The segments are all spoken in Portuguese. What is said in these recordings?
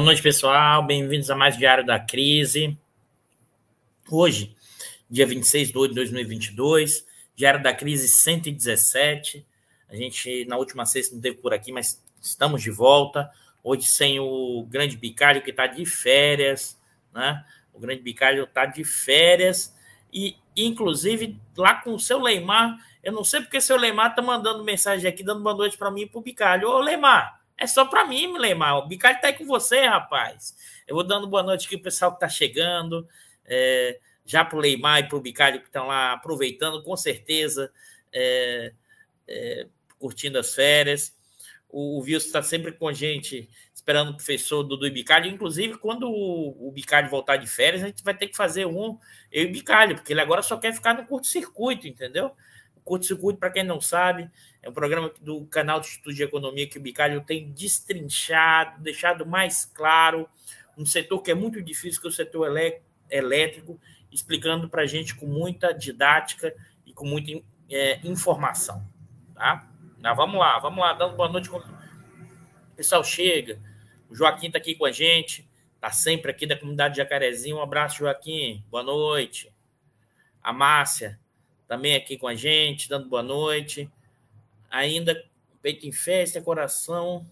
Boa noite, pessoal. Bem-vindos a mais Diário da Crise. Hoje, dia 26 de 8 de 2022, Diário da Crise 117. A gente, na última sexta, não teve por aqui, mas estamos de volta. Hoje, sem o grande bicalho que está de férias, né? O grande bicalho está de férias e, inclusive, lá com o seu Leimar. Eu não sei porque o seu Leimar está mandando mensagem aqui, dando boa noite para mim e para o bicalho. Ô, Leimar, é só para mim, Leimar. O bicalho está aí com você, rapaz. Eu vou dando boa noite aqui para o pessoal que está chegando. É, já para o Leimar e para o Bicalho que estão lá aproveitando, com certeza, é, é, curtindo as férias. O, o Wilson está sempre com a gente, esperando o professor Dudu e Bicalho. Inclusive, quando o, o Bicalho voltar de férias, a gente vai ter que fazer um, eu e Bicalho, porque ele agora só quer ficar no curto-circuito, entendeu? Curto-circuito, para quem não sabe, é um programa do canal do Instituto de Economia que o Bicalho tem destrinchado, deixado mais claro um setor que é muito difícil, que é o setor elétrico, explicando para a gente com muita didática e com muita é, informação. Tá? Mas vamos lá, vamos lá, dando boa noite. O pessoal chega. O Joaquim está aqui com a gente, está sempre aqui da comunidade Jacarezinho. Um abraço, Joaquim. Boa noite. A Márcia também aqui com a gente, dando boa noite. Ainda peito em festa, coração.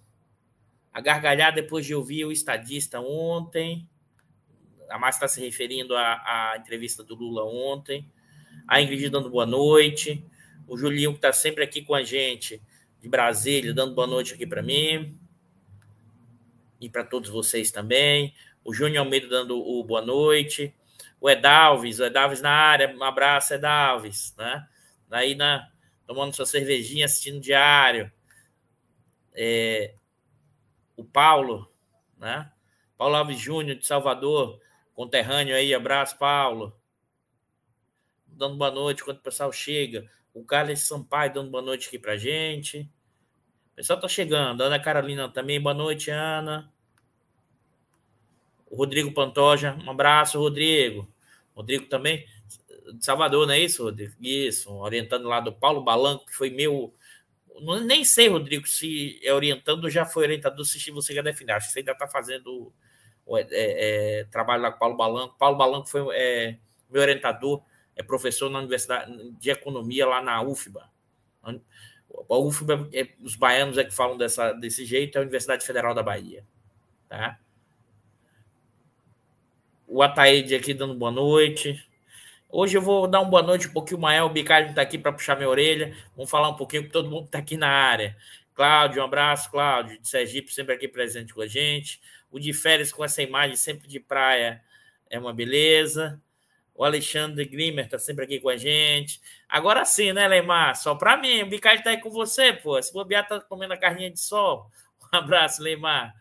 A depois de ouvir o estadista ontem. A Márcia está se referindo à, à entrevista do Lula ontem. A Ingrid dando boa noite o Julinho, que está sempre aqui com a gente, de Brasília, dando boa noite aqui para mim. E para todos vocês também. O Júnior Almeida dando o boa noite. O Edalves, o Edalves na área. Um abraço, Edalves. Né? Aí na, tomando sua cervejinha, assistindo diário. É, o Paulo, né? Paulo Alves Júnior, de Salvador, conterrâneo aí. Abraço, Paulo. Dando boa noite quando o pessoal chega. O Carlos Sampaio dando boa noite aqui pra gente. O pessoal tá chegando. Ana Carolina também, boa noite, Ana. O Rodrigo Pantoja, um abraço, Rodrigo. Rodrigo também, de Salvador, não é isso, Rodrigo? Isso, orientando lá do Paulo Balanco, que foi meu. Nem sei, Rodrigo, se é orientando ou já foi orientador, se você já definiu. Acho que você ainda está fazendo é, é, trabalho lá com o Paulo Balanco. Paulo Balanco foi é, meu orientador é professor na Universidade de Economia lá na UFBA. A UFBA, é, os baianos é que falam dessa, desse jeito, é a Universidade Federal da Bahia. Tá? O Ataíde aqui dando boa noite. Hoje eu vou dar uma boa noite um pouquinho maior. O Bicalho está aqui para puxar minha orelha. Vamos falar um pouquinho com todo mundo que está aqui na área. Cláudio, um abraço, Cláudio, de Sergipe, sempre aqui presente com a gente. O de férias com essa imagem sempre de praia é uma beleza. O Alexandre Grimer está sempre aqui com a gente. Agora sim, né, Leimar? Só para mim. O Bicard está aí com você, pô. Se bobear, tá comendo a carninha de sol. Um abraço, Leimar.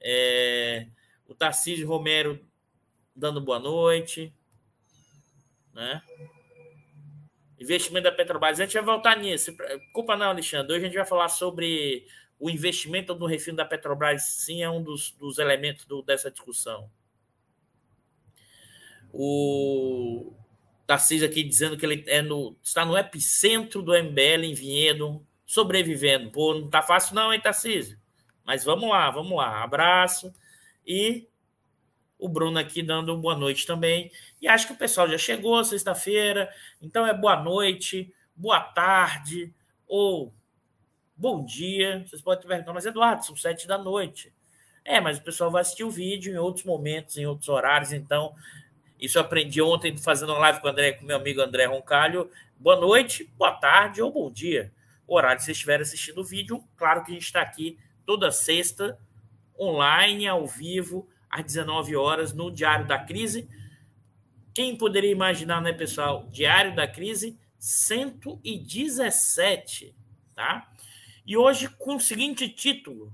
É... O Tarcísio Romero dando boa noite. Né? Investimento da Petrobras. A gente vai voltar nisso. Culpa não, Alexandre. Hoje a gente vai falar sobre o investimento no refino da Petrobras. Sim, é um dos, dos elementos do, dessa discussão. O Tarcísio aqui dizendo que ele é no, está no epicentro do MBL em Vinhedo, sobrevivendo. Pô, não tá fácil não, hein, Tarcísio? Mas vamos lá, vamos lá. Abraço. E o Bruno aqui dando boa noite também. E acho que o pessoal já chegou sexta-feira. Então é boa noite, boa tarde ou bom dia. Vocês podem perguntar, mas Eduardo, são sete da noite. É, mas o pessoal vai assistir o vídeo em outros momentos, em outros horários. Então isso eu aprendi ontem fazendo uma live com o André, com meu amigo André Roncalho. Boa noite, boa tarde ou bom dia. O horário que vocês estiverem assistindo o vídeo, claro que a gente está aqui toda sexta, online, ao vivo, às 19 horas, no Diário da Crise. Quem poderia imaginar, né, pessoal? Diário da Crise 117, tá? E hoje com o seguinte título: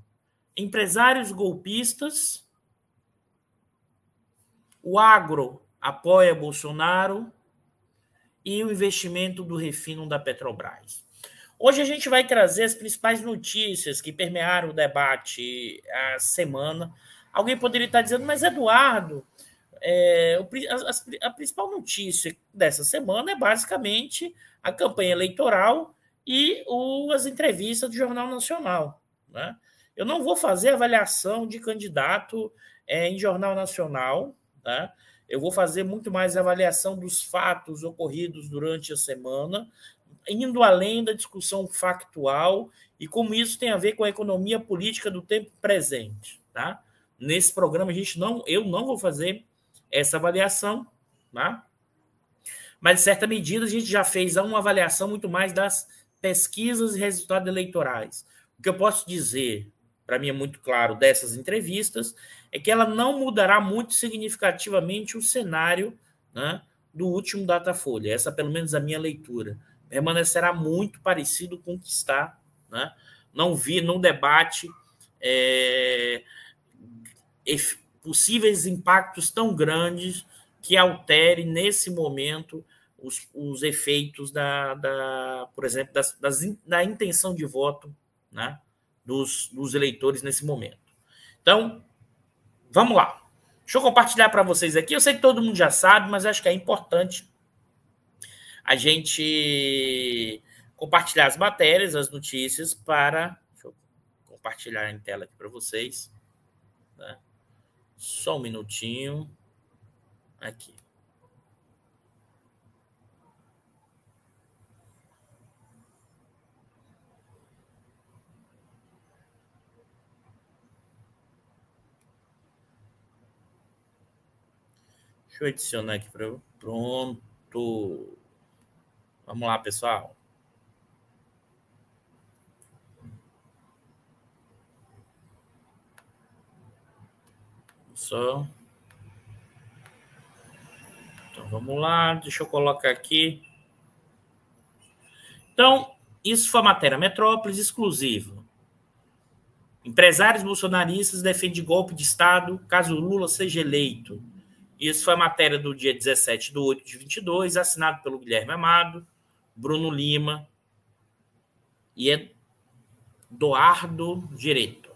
Empresários golpistas, o agro apoia Bolsonaro e o investimento do refino da Petrobras. Hoje a gente vai trazer as principais notícias que permearam o debate a semana. Alguém poderia estar dizendo, mas Eduardo, é, a, a, principal notícia dessa semana é basicamente a campanha eleitoral e o, as entrevistas do Jornal Nacional. Né? Eu não vou fazer avaliação de candidato é, em jornal nacional, tá? Eu vou fazer muito mais avaliação dos fatos ocorridos durante a semana, indo além da discussão factual e como isso tem a ver com a economia política do tempo presente, tá? Nesse programa a gente não, eu não vou fazer essa avaliação, tá? Mas, em certa medida, a gente já fez uma avaliação muito mais das pesquisas e resultados eleitorais. O que eu posso dizer, para mim é muito claro, dessas entrevistas, é que ela não mudará muito significativamente o cenário né, do último Datafolha. Essa, pelo menos, é a minha leitura. Permanecerá muito parecido com o que está. Né? Não vi no debate é, possíveis impactos tão grandes que altere nesse momento os, os efeitos da, da, por exemplo, das, das, da intenção de voto né, dos, dos eleitores nesse momento. Então, vamos lá. Deixa eu compartilhar para vocês aqui. Eu sei que todo mundo já sabe, mas acho que é importante a gente compartilhar as matérias, as notícias para. Deixa eu compartilhar em tela aqui para vocês. Só um minutinho. Aqui. Deixa eu adicionar aqui para pronto. Vamos lá, pessoal. Só então vamos lá, deixa eu colocar aqui. Então, isso foi a matéria Metrópolis exclusivo. Empresários bolsonaristas defendem golpe de Estado caso Lula seja eleito. Isso foi a matéria do dia 17 de 8 de 22, assinado pelo Guilherme Amado, Bruno Lima e Eduardo Direito.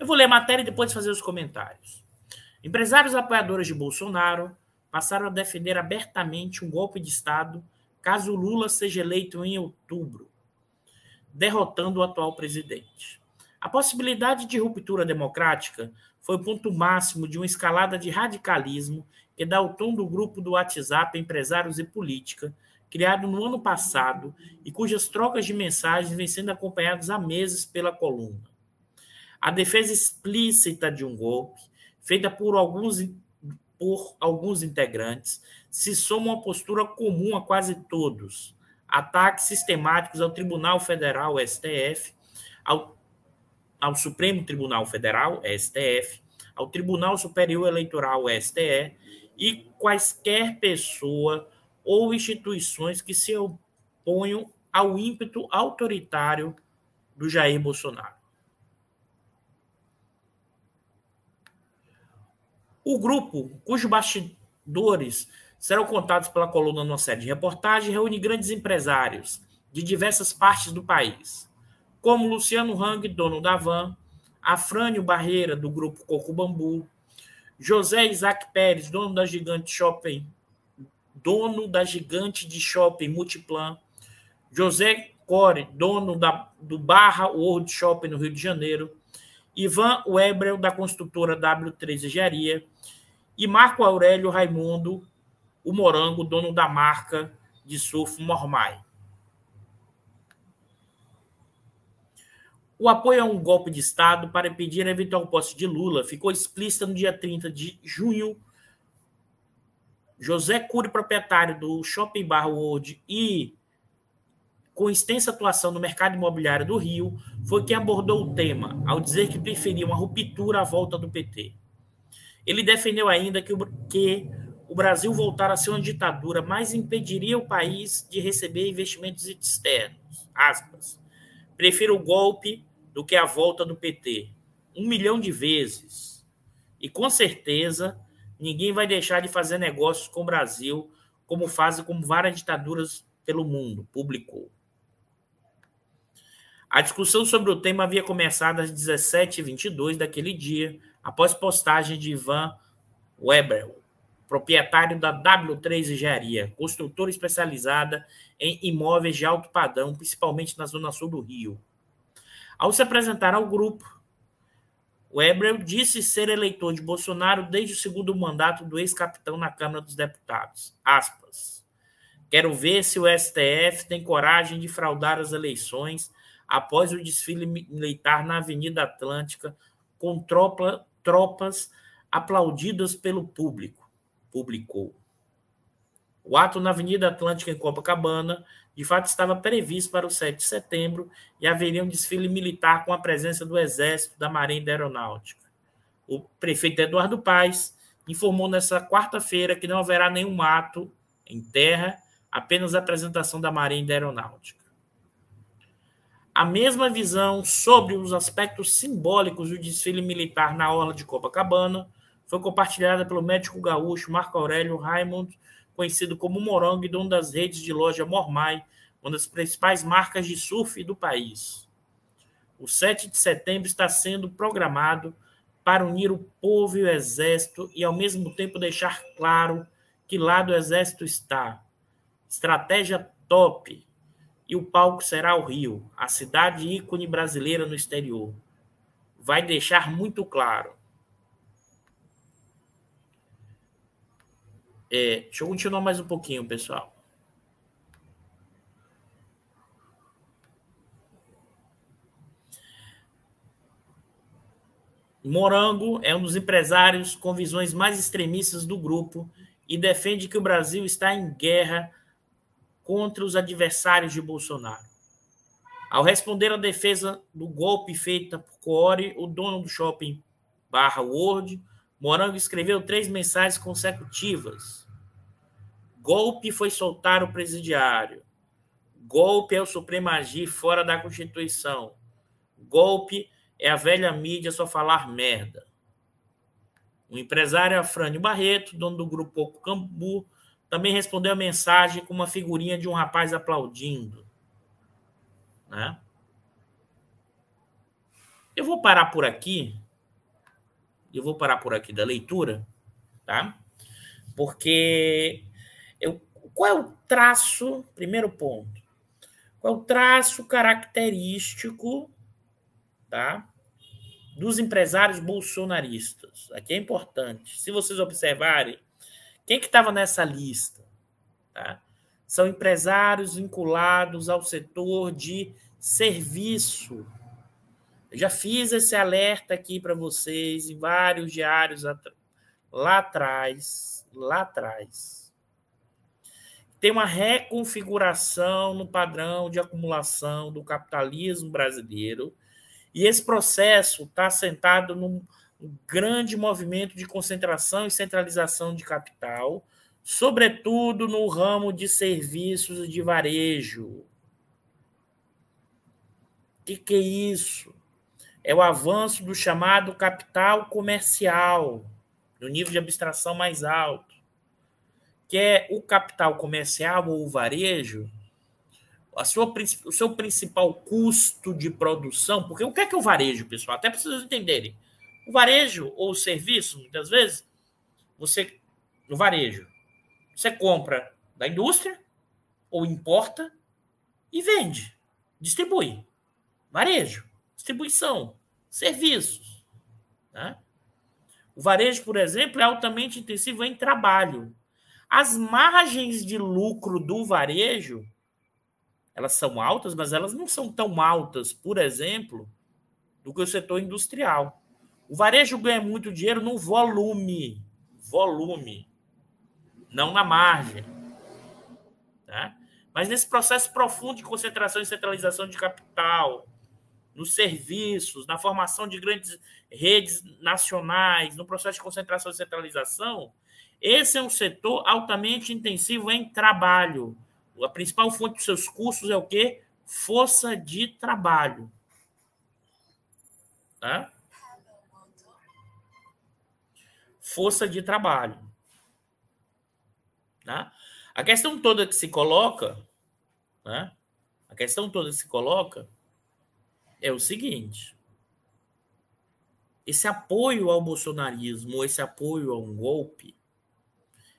Eu vou ler a matéria e depois fazer os comentários. Empresários apoiadores de Bolsonaro passaram a defender abertamente um golpe de Estado caso Lula seja eleito em outubro, derrotando o atual presidente. A possibilidade de ruptura democrática foi o ponto máximo de uma escalada de radicalismo que dá o tom do grupo do WhatsApp Empresários e Política, criado no ano passado e cujas trocas de mensagens vêm sendo acompanhadas há meses pela coluna. A defesa explícita de um golpe, feita por alguns por alguns integrantes, se soma uma postura comum a quase todos: ataques sistemáticos ao Tribunal Federal, STF, ao, ao Supremo Tribunal Federal, STF, ao Tribunal Superior Eleitoral, STE, e quaisquer pessoa ou instituições que se oponham ao ímpeto autoritário do Jair Bolsonaro. O grupo, cujos bastidores serão contados pela coluna no série de reportagem, reúne grandes empresários de diversas partes do país, como Luciano Hang, dono da Van, Afrânio Barreira, do grupo Coco Bambu, José Isaac Pérez, dono da gigante shopping, dono da gigante de shopping Multiplan, José Core, dono da, do Barra World Shopping no Rio de Janeiro, Ivan Webrel, da construtora W3 Engenharia, e Marco Aurélio Raimundo, o Morango, dono da marca de surf Mormai. O apoio a um golpe de Estado para impedir a eventual posse de Lula ficou explícito no dia 30 de junho. José Cury, proprietário do Shopping Bar World e com extensa atuação no mercado imobiliário do Rio, foi quem abordou o tema, ao dizer que preferia uma ruptura à volta do PT. Ele defendeu ainda que o, que o Brasil voltar a ser uma ditadura, mas impediria o país de receber investimentos externos. Aspas. Prefiro o golpe do que a volta do PT. Um milhão de vezes. E com certeza ninguém vai deixar de fazer negócios com o Brasil, como fazem com várias ditaduras pelo mundo, publicou. A discussão sobre o tema havia começado às 17h22 daquele dia, após postagem de Ivan Weber, proprietário da W3 Engenharia, construtora especializada em imóveis de alto padrão, principalmente na zona sul do Rio. Ao se apresentar ao grupo, Weber disse ser eleitor de Bolsonaro desde o segundo mandato do ex-capitão na Câmara dos Deputados. Aspas. Quero ver se o STF tem coragem de fraudar as eleições após o desfile militar na Avenida Atlântica com tropa, tropas aplaudidas pelo público. Publicou. O ato na Avenida Atlântica, em Copacabana, de fato estava previsto para o 7 de setembro e haveria um desfile militar com a presença do Exército, da Marinha e da Aeronáutica. O prefeito Eduardo Paes informou nesta quarta-feira que não haverá nenhum ato em terra, apenas a apresentação da Marinha e da Aeronáutica. A mesma visão sobre os aspectos simbólicos do desfile militar na Orla de Copacabana foi compartilhada pelo médico gaúcho Marco Aurélio Raimond conhecido como Morongo e dono das redes de loja Mormai, uma das principais marcas de surf do país. O 7 de setembro está sendo programado para unir o povo e o exército e, ao mesmo tempo, deixar claro que lado o exército está. Estratégia top. E o palco será o Rio, a cidade ícone brasileira no exterior. Vai deixar muito claro É, deixa eu continuar mais um pouquinho, pessoal. Morango é um dos empresários com visões mais extremistas do grupo e defende que o Brasil está em guerra contra os adversários de Bolsonaro. Ao responder à defesa do golpe feita por Core, o dono do shopping Barra World, Morango escreveu três mensagens consecutivas. Golpe foi soltar o presidiário. Golpe é o Supremo agir fora da Constituição. Golpe é a velha mídia só falar merda. O empresário Afrânio Barreto, dono do grupo Cambu, também respondeu a mensagem com uma figurinha de um rapaz aplaudindo. Né? Eu vou parar por aqui eu vou parar por aqui da leitura, tá? Porque eu, qual é o traço, primeiro ponto, qual é o traço característico, tá? Dos empresários bolsonaristas. Aqui é importante. Se vocês observarem, quem que estava nessa lista, tá? São empresários vinculados ao setor de serviço, já fiz esse alerta aqui para vocês em vários diários lá atrás, lá atrás. Tem uma reconfiguração no padrão de acumulação do capitalismo brasileiro e esse processo está assentado num grande movimento de concentração e centralização de capital, sobretudo no ramo de serviços e de varejo. O que, que é isso? é o avanço do chamado capital comercial, no nível de abstração mais alto, que é o capital comercial ou o varejo, a sua, o seu principal custo de produção, porque o que é que é o varejo, pessoal? Até para vocês entenderem. O varejo ou o serviço, muitas vezes, você, no varejo, você compra da indústria ou importa e vende, distribui. Varejo distribuição, serviços. Né? O varejo, por exemplo, é altamente intensivo em trabalho. As margens de lucro do varejo, elas são altas, mas elas não são tão altas, por exemplo, do que o setor industrial. O varejo ganha muito dinheiro no volume, volume, não na margem. Tá? Mas nesse processo profundo de concentração e centralização de capital, nos serviços, na formação de grandes redes nacionais, no processo de concentração e centralização, esse é um setor altamente intensivo em trabalho. A principal fonte dos seus custos é o quê? Força de trabalho. Tá? Força de trabalho. Tá? A questão toda que se coloca, né? a questão toda que se coloca é o seguinte: esse apoio ao bolsonarismo, esse apoio a um golpe,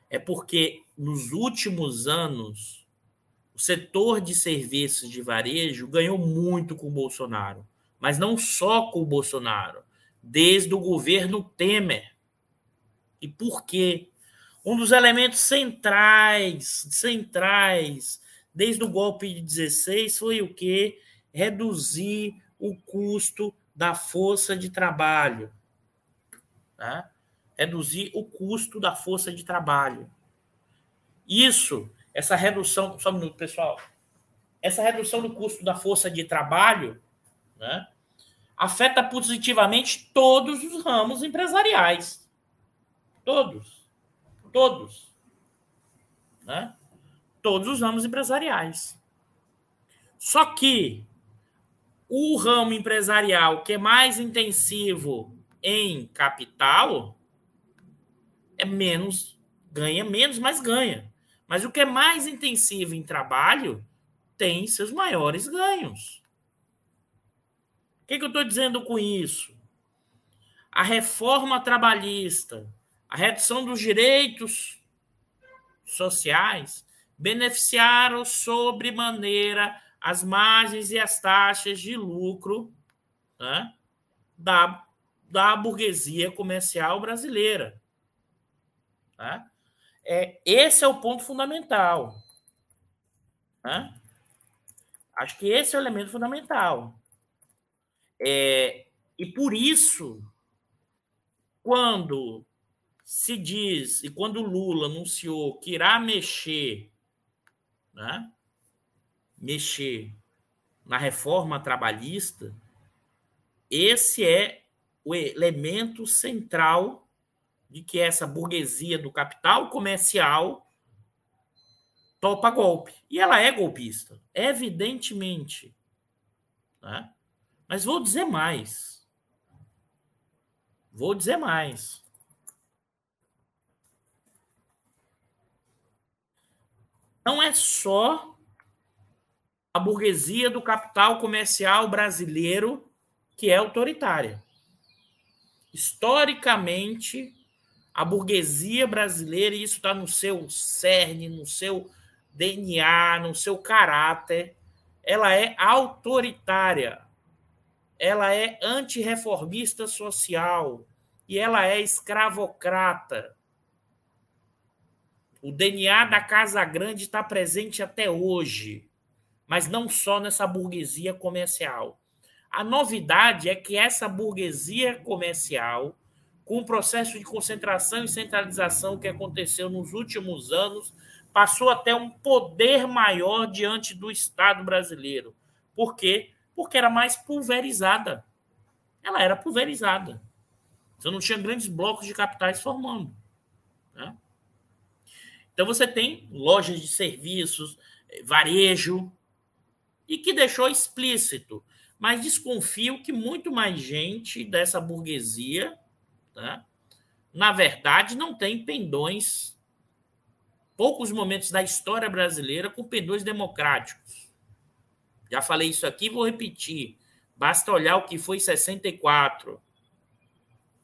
é porque nos últimos anos o setor de serviços de varejo ganhou muito com o Bolsonaro, mas não só com o Bolsonaro, desde o governo Temer. E por quê? Um dos elementos centrais, centrais, desde o golpe de 16 foi o quê? Reduzir o custo da força de trabalho. Tá? Reduzir o custo da força de trabalho. Isso, essa redução, só um minuto, pessoal. Essa redução do custo da força de trabalho né, afeta positivamente todos os ramos empresariais. Todos. Todos. Né? Todos os ramos empresariais. Só que o ramo empresarial que é mais intensivo em capital é menos, ganha menos, mas ganha. Mas o que é mais intensivo em trabalho tem seus maiores ganhos. O que, que eu estou dizendo com isso? A reforma trabalhista, a redução dos direitos sociais beneficiaram sobremaneira as margens e as taxas de lucro né, da, da burguesia comercial brasileira. Né? É, esse é o ponto fundamental. Né? Acho que esse é o elemento fundamental. É, e por isso, quando se diz, e quando Lula anunciou que irá mexer, né, mexer na reforma trabalhista, esse é o elemento central de que essa burguesia do capital comercial topa golpe. E ela é golpista, evidentemente. Né? Mas vou dizer mais. Vou dizer mais. Não é só a burguesia do capital comercial brasileiro que é autoritária. Historicamente, a burguesia brasileira, e isso está no seu cerne, no seu DNA, no seu caráter, ela é autoritária, ela é antirreformista social e ela é escravocrata. O DNA da Casa Grande está presente até hoje mas não só nessa burguesia comercial. A novidade é que essa burguesia comercial, com o processo de concentração e centralização que aconteceu nos últimos anos, passou até um poder maior diante do Estado brasileiro. Por quê? Porque era mais pulverizada. Ela era pulverizada. Você não tinha grandes blocos de capitais formando. Então você tem lojas de serviços, varejo, e que deixou explícito. Mas desconfio que muito mais gente dessa burguesia, tá, na verdade, não tem pendões, poucos momentos da história brasileira com pendões democráticos. Já falei isso aqui, vou repetir. Basta olhar o que foi 64.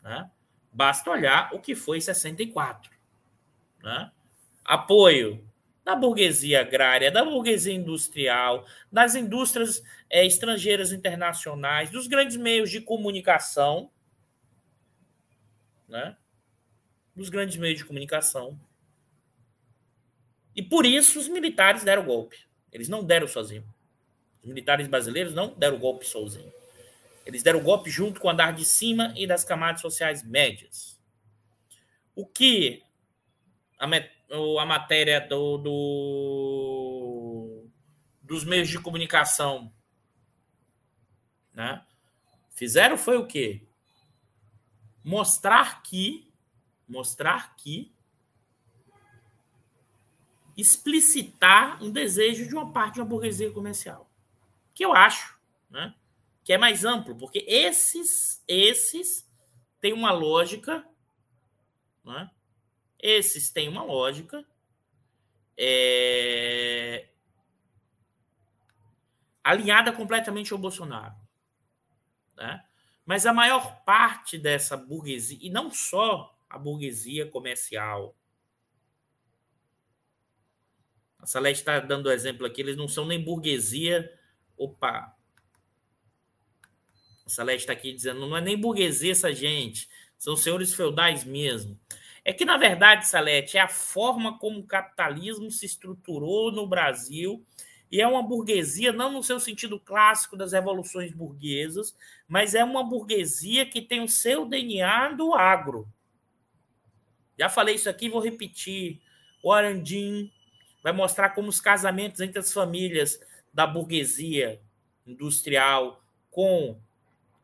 Né? Basta olhar o que foi 64. Né? Apoio da burguesia agrária, da burguesia industrial, das indústrias é, estrangeiras internacionais, dos grandes meios de comunicação, né? dos grandes meios de comunicação. E por isso os militares deram o golpe. Eles não deram sozinhos. Os militares brasileiros não deram o golpe sozinhos. Eles deram o golpe junto com o andar de cima e das camadas sociais médias. O que a, a matéria do, do, dos meios de comunicação, né? Fizeram foi o quê? Mostrar que, mostrar que, explicitar um desejo de uma parte da burguesia comercial, que eu acho, né? Que é mais amplo, porque esses, esses têm uma lógica, né? Esses têm uma lógica. É... alinhada completamente ao Bolsonaro. Né? Mas a maior parte dessa burguesia, e não só a burguesia comercial. A Salete está dando exemplo aqui, eles não são nem burguesia. Opa! A Salete está aqui dizendo, não é nem burguesia essa gente, são senhores feudais mesmo. É que, na verdade, Salete, é a forma como o capitalismo se estruturou no Brasil e é uma burguesia, não no seu sentido clássico das revoluções burguesas, mas é uma burguesia que tem o seu DNA do agro. Já falei isso aqui, vou repetir. O Arandim vai mostrar como os casamentos entre as famílias da burguesia industrial com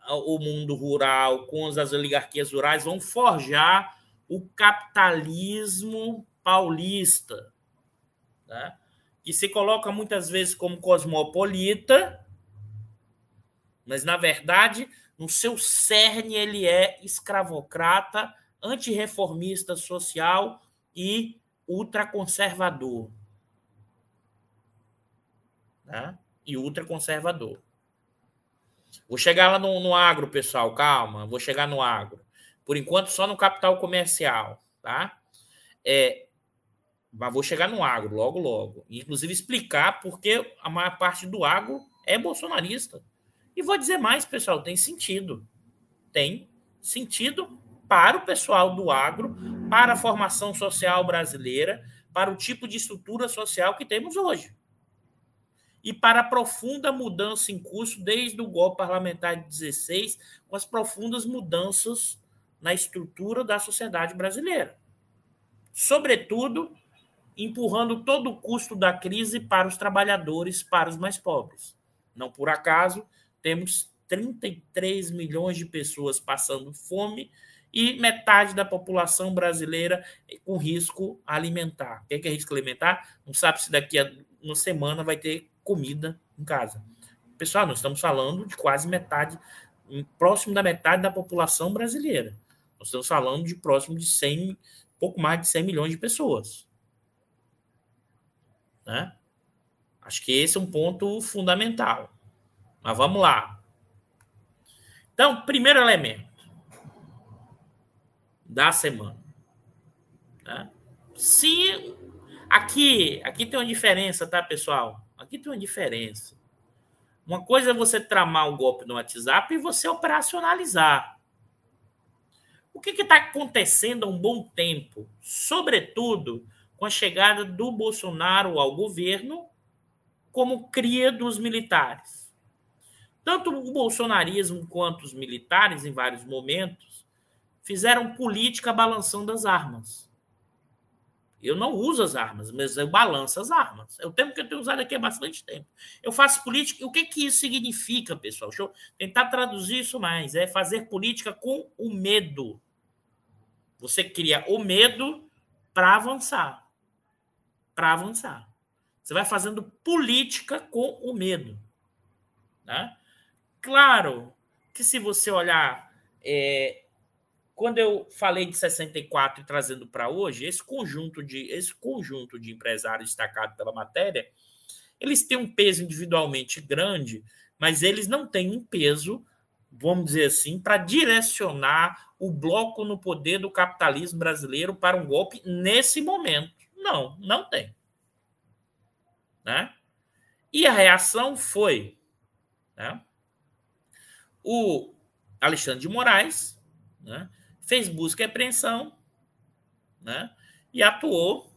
o mundo rural, com as oligarquias rurais, vão forjar o capitalismo paulista, né? que se coloca muitas vezes como cosmopolita, mas na verdade, no seu cerne, ele é escravocrata, antirreformista social e ultraconservador. Né? E ultraconservador. Vou chegar lá no, no agro, pessoal, calma, vou chegar no agro. Por enquanto, só no capital comercial, tá? É, mas vou chegar no agro logo, logo. Inclusive explicar porque a maior parte do agro é bolsonarista. E vou dizer mais, pessoal, tem sentido. Tem sentido para o pessoal do agro, para a formação social brasileira, para o tipo de estrutura social que temos hoje. E para a profunda mudança em curso desde o golpe parlamentar de 16, com as profundas mudanças na estrutura da sociedade brasileira. Sobretudo, empurrando todo o custo da crise para os trabalhadores, para os mais pobres. Não por acaso, temos 33 milhões de pessoas passando fome e metade da população brasileira com risco alimentar. O que é, risco alimentar? Não sabe se daqui a uma semana vai ter comida em casa. Pessoal, nós estamos falando de quase metade, próximo da metade da população brasileira. Nós estamos falando de próximo de 100, pouco mais de 100 milhões de pessoas. Né? Acho que esse é um ponto fundamental. Mas vamos lá. Então, primeiro elemento da semana. Né? Aqui, aqui tem uma diferença, tá, pessoal? Aqui tem uma diferença. Uma coisa é você tramar um golpe no WhatsApp e você operacionalizar. O que está acontecendo há um bom tempo, sobretudo com a chegada do Bolsonaro ao governo, como cria dos militares? Tanto o bolsonarismo quanto os militares, em vários momentos, fizeram política balançando as armas. Eu não uso as armas, mas eu balanço as armas. É o tempo que eu tenho usado aqui há bastante tempo. Eu faço política. O que, que isso significa, pessoal? Deixa eu tentar traduzir isso mais. É fazer política com o medo. Você cria o medo para avançar. Para avançar. Você vai fazendo política com o medo. Né? Claro que se você olhar é, quando eu falei de 64 e trazendo para hoje, esse conjunto de esse conjunto de empresários destacados pela matéria, eles têm um peso individualmente grande, mas eles não têm um peso, vamos dizer assim, para direcionar o bloco no poder do capitalismo brasileiro para um golpe nesse momento. Não, não tem. Né? E a reação foi né? o Alexandre de Moraes, né? fez busca e apreensão né, e atuou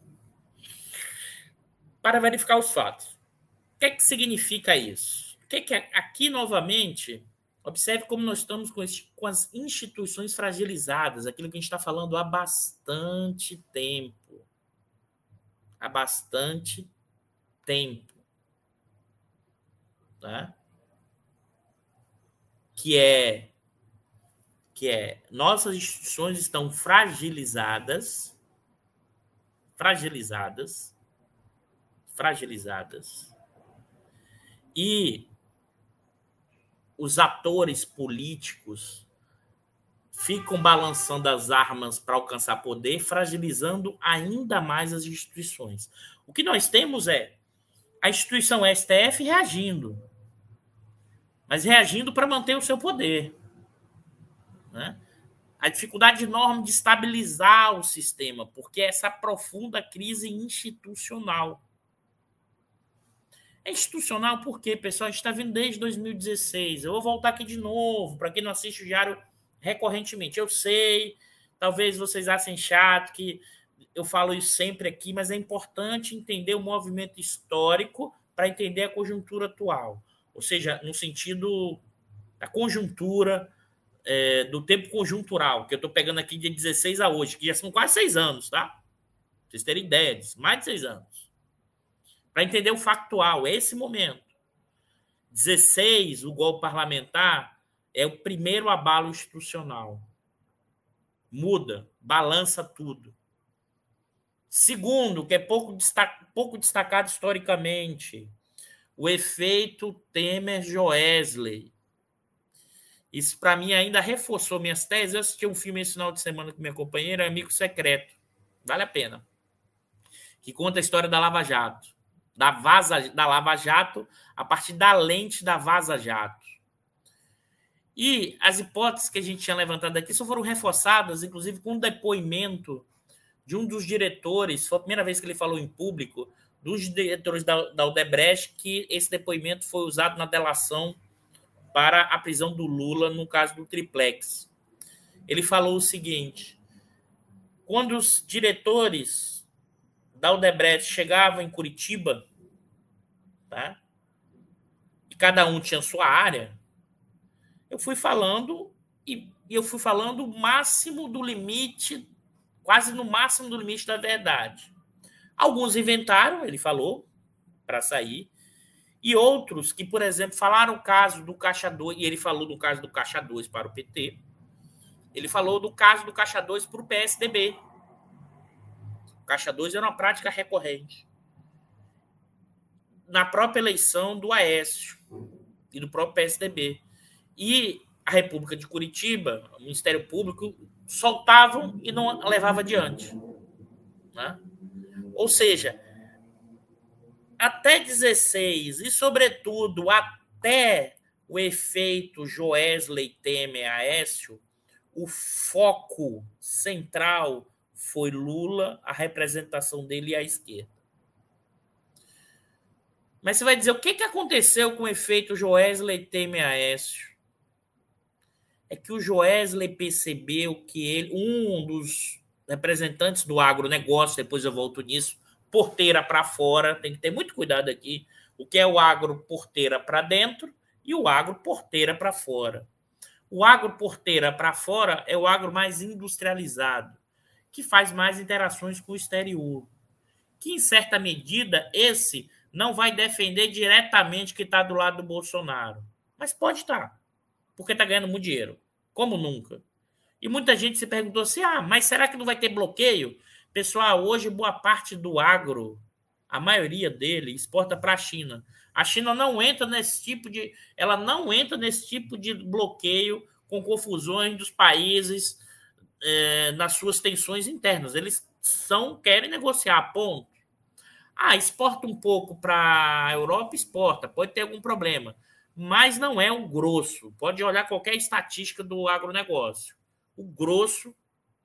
para verificar os fatos. O que, é que significa isso? O que, é que aqui novamente observe como nós estamos com, com as instituições fragilizadas, aquilo que a gente está falando há bastante tempo. Há bastante tempo. Tá? Que é que é nossas instituições estão fragilizadas, fragilizadas, fragilizadas, e os atores políticos ficam balançando as armas para alcançar poder, fragilizando ainda mais as instituições. O que nós temos é a instituição STF reagindo, mas reagindo para manter o seu poder. Né? A dificuldade enorme de estabilizar o sistema, porque essa profunda crise institucional. É institucional porque, pessoal, a gente está vindo desde 2016. Eu vou voltar aqui de novo, para quem não assiste o diário recorrentemente. Eu sei, talvez vocês achem chato que eu falo isso sempre aqui, mas é importante entender o movimento histórico para entender a conjuntura atual. Ou seja, no sentido da conjuntura, é, do tempo conjuntural, que eu estou pegando aqui de 16 a hoje, que já são quase seis anos, tá? Pra vocês terem ideia disso, mais de seis anos. Para entender o factual, é esse momento. 16, o golpe parlamentar, é o primeiro abalo institucional. Muda, balança tudo. Segundo, que é pouco, destac, pouco destacado historicamente, o efeito Temer-Joesley. Isso, para mim, ainda reforçou minhas teses. Eu assisti um filme esse final de semana com minha companheira, Amigo Secreto. Vale a pena. Que conta a história da Lava Jato. Da, vaza, da Lava Jato a partir da lente da Vaza Jato. E as hipóteses que a gente tinha levantado aqui só foram reforçadas, inclusive com o depoimento de um dos diretores, foi a primeira vez que ele falou em público, dos diretores da, da Odebrecht, que esse depoimento foi usado na delação para a prisão do Lula no caso do triplex. Ele falou o seguinte: quando os diretores da Odebrecht chegavam em Curitiba, tá? E cada um tinha sua área, eu fui falando e eu fui falando o máximo do limite quase no máximo do limite da verdade. Alguns inventaram, ele falou, para sair, e outros que, por exemplo, falaram o caso do Caixa 2, e ele falou do caso do Caixa 2 para o PT, ele falou do caso do Caixa 2 para o PSDB. O Caixa 2 era uma prática recorrente. Na própria eleição do Aécio e do próprio PSDB. E a República de Curitiba, o Ministério Público, soltavam e não levava adiante. Né? Ou seja, até 16 e, sobretudo, até o efeito Joesley Temer Aécio, o foco central foi Lula, a representação dele à esquerda. Mas você vai dizer o que, que aconteceu com o efeito Joesley Temer Aécio? é que o Joesley percebeu que ele, um dos representantes do agronegócio, depois eu volto nisso, porteira para fora, tem que ter muito cuidado aqui, o que é o agro porteira para dentro e o agro porteira para fora. O agro porteira para fora é o agro mais industrializado, que faz mais interações com o exterior. Que, em certa medida, esse não vai defender diretamente que está do lado do Bolsonaro. Mas pode estar, porque está ganhando muito dinheiro como nunca. E muita gente se perguntou assim: ah, mas será que não vai ter bloqueio? Pessoal, hoje boa parte do agro, a maioria dele, exporta para a China. A China não entra nesse tipo de. Ela não entra nesse tipo de bloqueio com confusões dos países é, nas suas tensões internas. Eles são, querem negociar, ponto. Ah, exporta um pouco para a Europa, exporta, pode ter algum problema mas não é o grosso. Pode olhar qualquer estatística do agronegócio. O grosso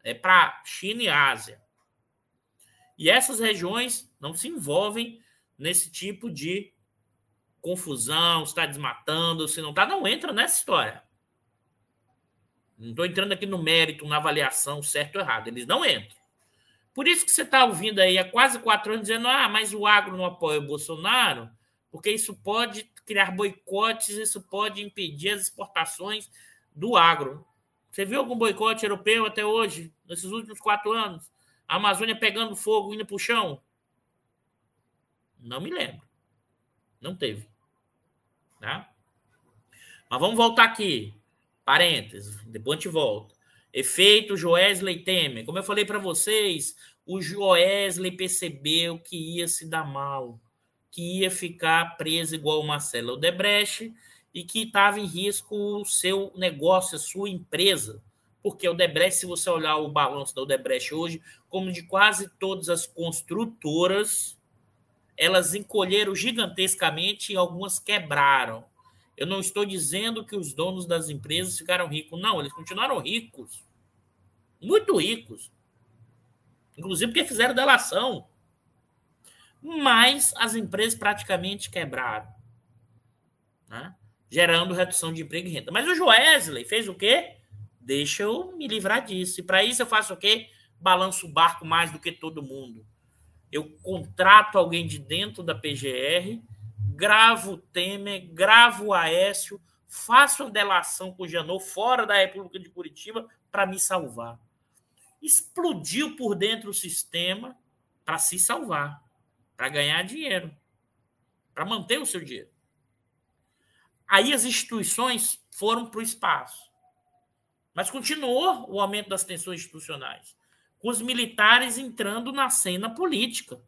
é para China e Ásia. E essas regiões não se envolvem nesse tipo de confusão, se está desmatando, se não está, não entra nessa história. Não estou entrando aqui no mérito, na avaliação certo ou errado. Eles não entram. Por isso que você está ouvindo aí há quase quatro anos dizendo: ah, mas o agro não apoia o Bolsonaro, porque isso pode criar boicotes, isso pode impedir as exportações do agro. Você viu algum boicote europeu até hoje, nesses últimos quatro anos? A Amazônia pegando fogo, indo para o chão? Não me lembro. Não teve. Tá? Mas vamos voltar aqui. Parênteses, depois a gente volta. Efeito Joesley Temer. Como eu falei para vocês, o Joesley percebeu que ia se dar mal que ia ficar preso igual o Marcelo Odebrecht e que estava em risco o seu negócio, a sua empresa. Porque o Odebrecht, se você olhar o balanço da Odebrecht hoje, como de quase todas as construtoras, elas encolheram gigantescamente e algumas quebraram. Eu não estou dizendo que os donos das empresas ficaram ricos, não, eles continuaram ricos. Muito ricos. Inclusive porque fizeram delação. mas as empresas praticamente quebraram, né? gerando redução de emprego e renda. Mas o Joesley fez o quê? Deixa eu me livrar disso. E para isso eu faço o quê? Balanço o barco mais do que todo mundo. Eu contrato alguém de dentro da PGR, gravo o Temer, gravo o Aécio, faço uma delação com o Janot fora da República de Curitiba para me salvar. Explodiu por dentro o sistema para se salvar, para ganhar dinheiro, para manter o seu dinheiro. Aí as instituições foram para o espaço. Mas continuou o aumento das tensões institucionais, com os militares entrando na cena política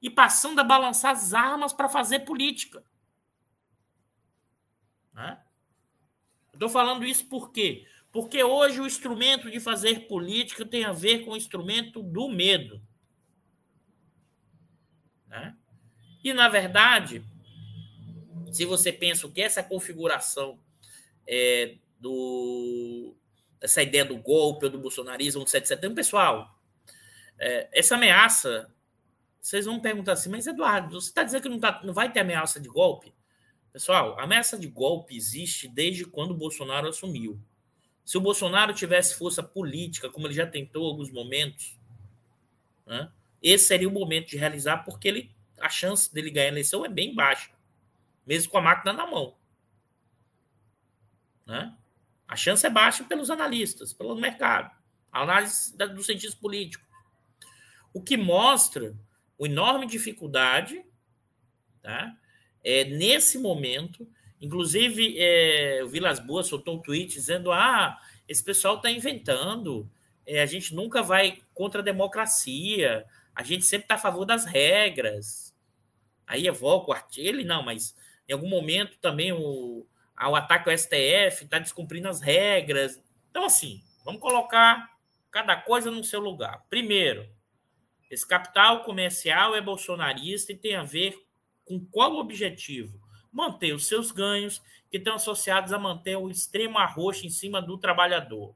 e passando a balançar as armas para fazer política. Né? Estou falando isso por quê? Porque hoje o instrumento de fazer política tem a ver com o instrumento do medo. Né? E, na verdade, se você pensa que essa configuração é, do essa ideia do golpe ou do bolsonarismo do 7 de setembro, pessoal, é, essa ameaça, vocês vão perguntar assim, mas Eduardo, você está dizendo que não, tá, não vai ter ameaça de golpe? Pessoal, a ameaça de golpe existe desde quando o Bolsonaro assumiu. Se o Bolsonaro tivesse força política, como ele já tentou em alguns momentos, né, esse seria o momento de realizar, porque ele, a chance dele ganhar a eleição é bem baixa, mesmo com a máquina na mão. Né? A chance é baixa pelos analistas, pelo mercado, a análise dos cientistas políticos. O que mostra uma enorme dificuldade tá? É, nesse momento, inclusive, é, o Vilas Boas soltou um tweet dizendo: ah, esse pessoal está inventando, é, a gente nunca vai contra a democracia, a gente sempre está a favor das regras. Aí evoca o artigo, ele não, mas em algum momento também o, o ataque ao STF está descumprindo as regras. Então, assim, vamos colocar cada coisa no seu lugar. Primeiro, esse capital comercial é bolsonarista e tem a ver com qual objetivo? Manter os seus ganhos, que estão associados a manter o extremo arroxo em cima do trabalhador.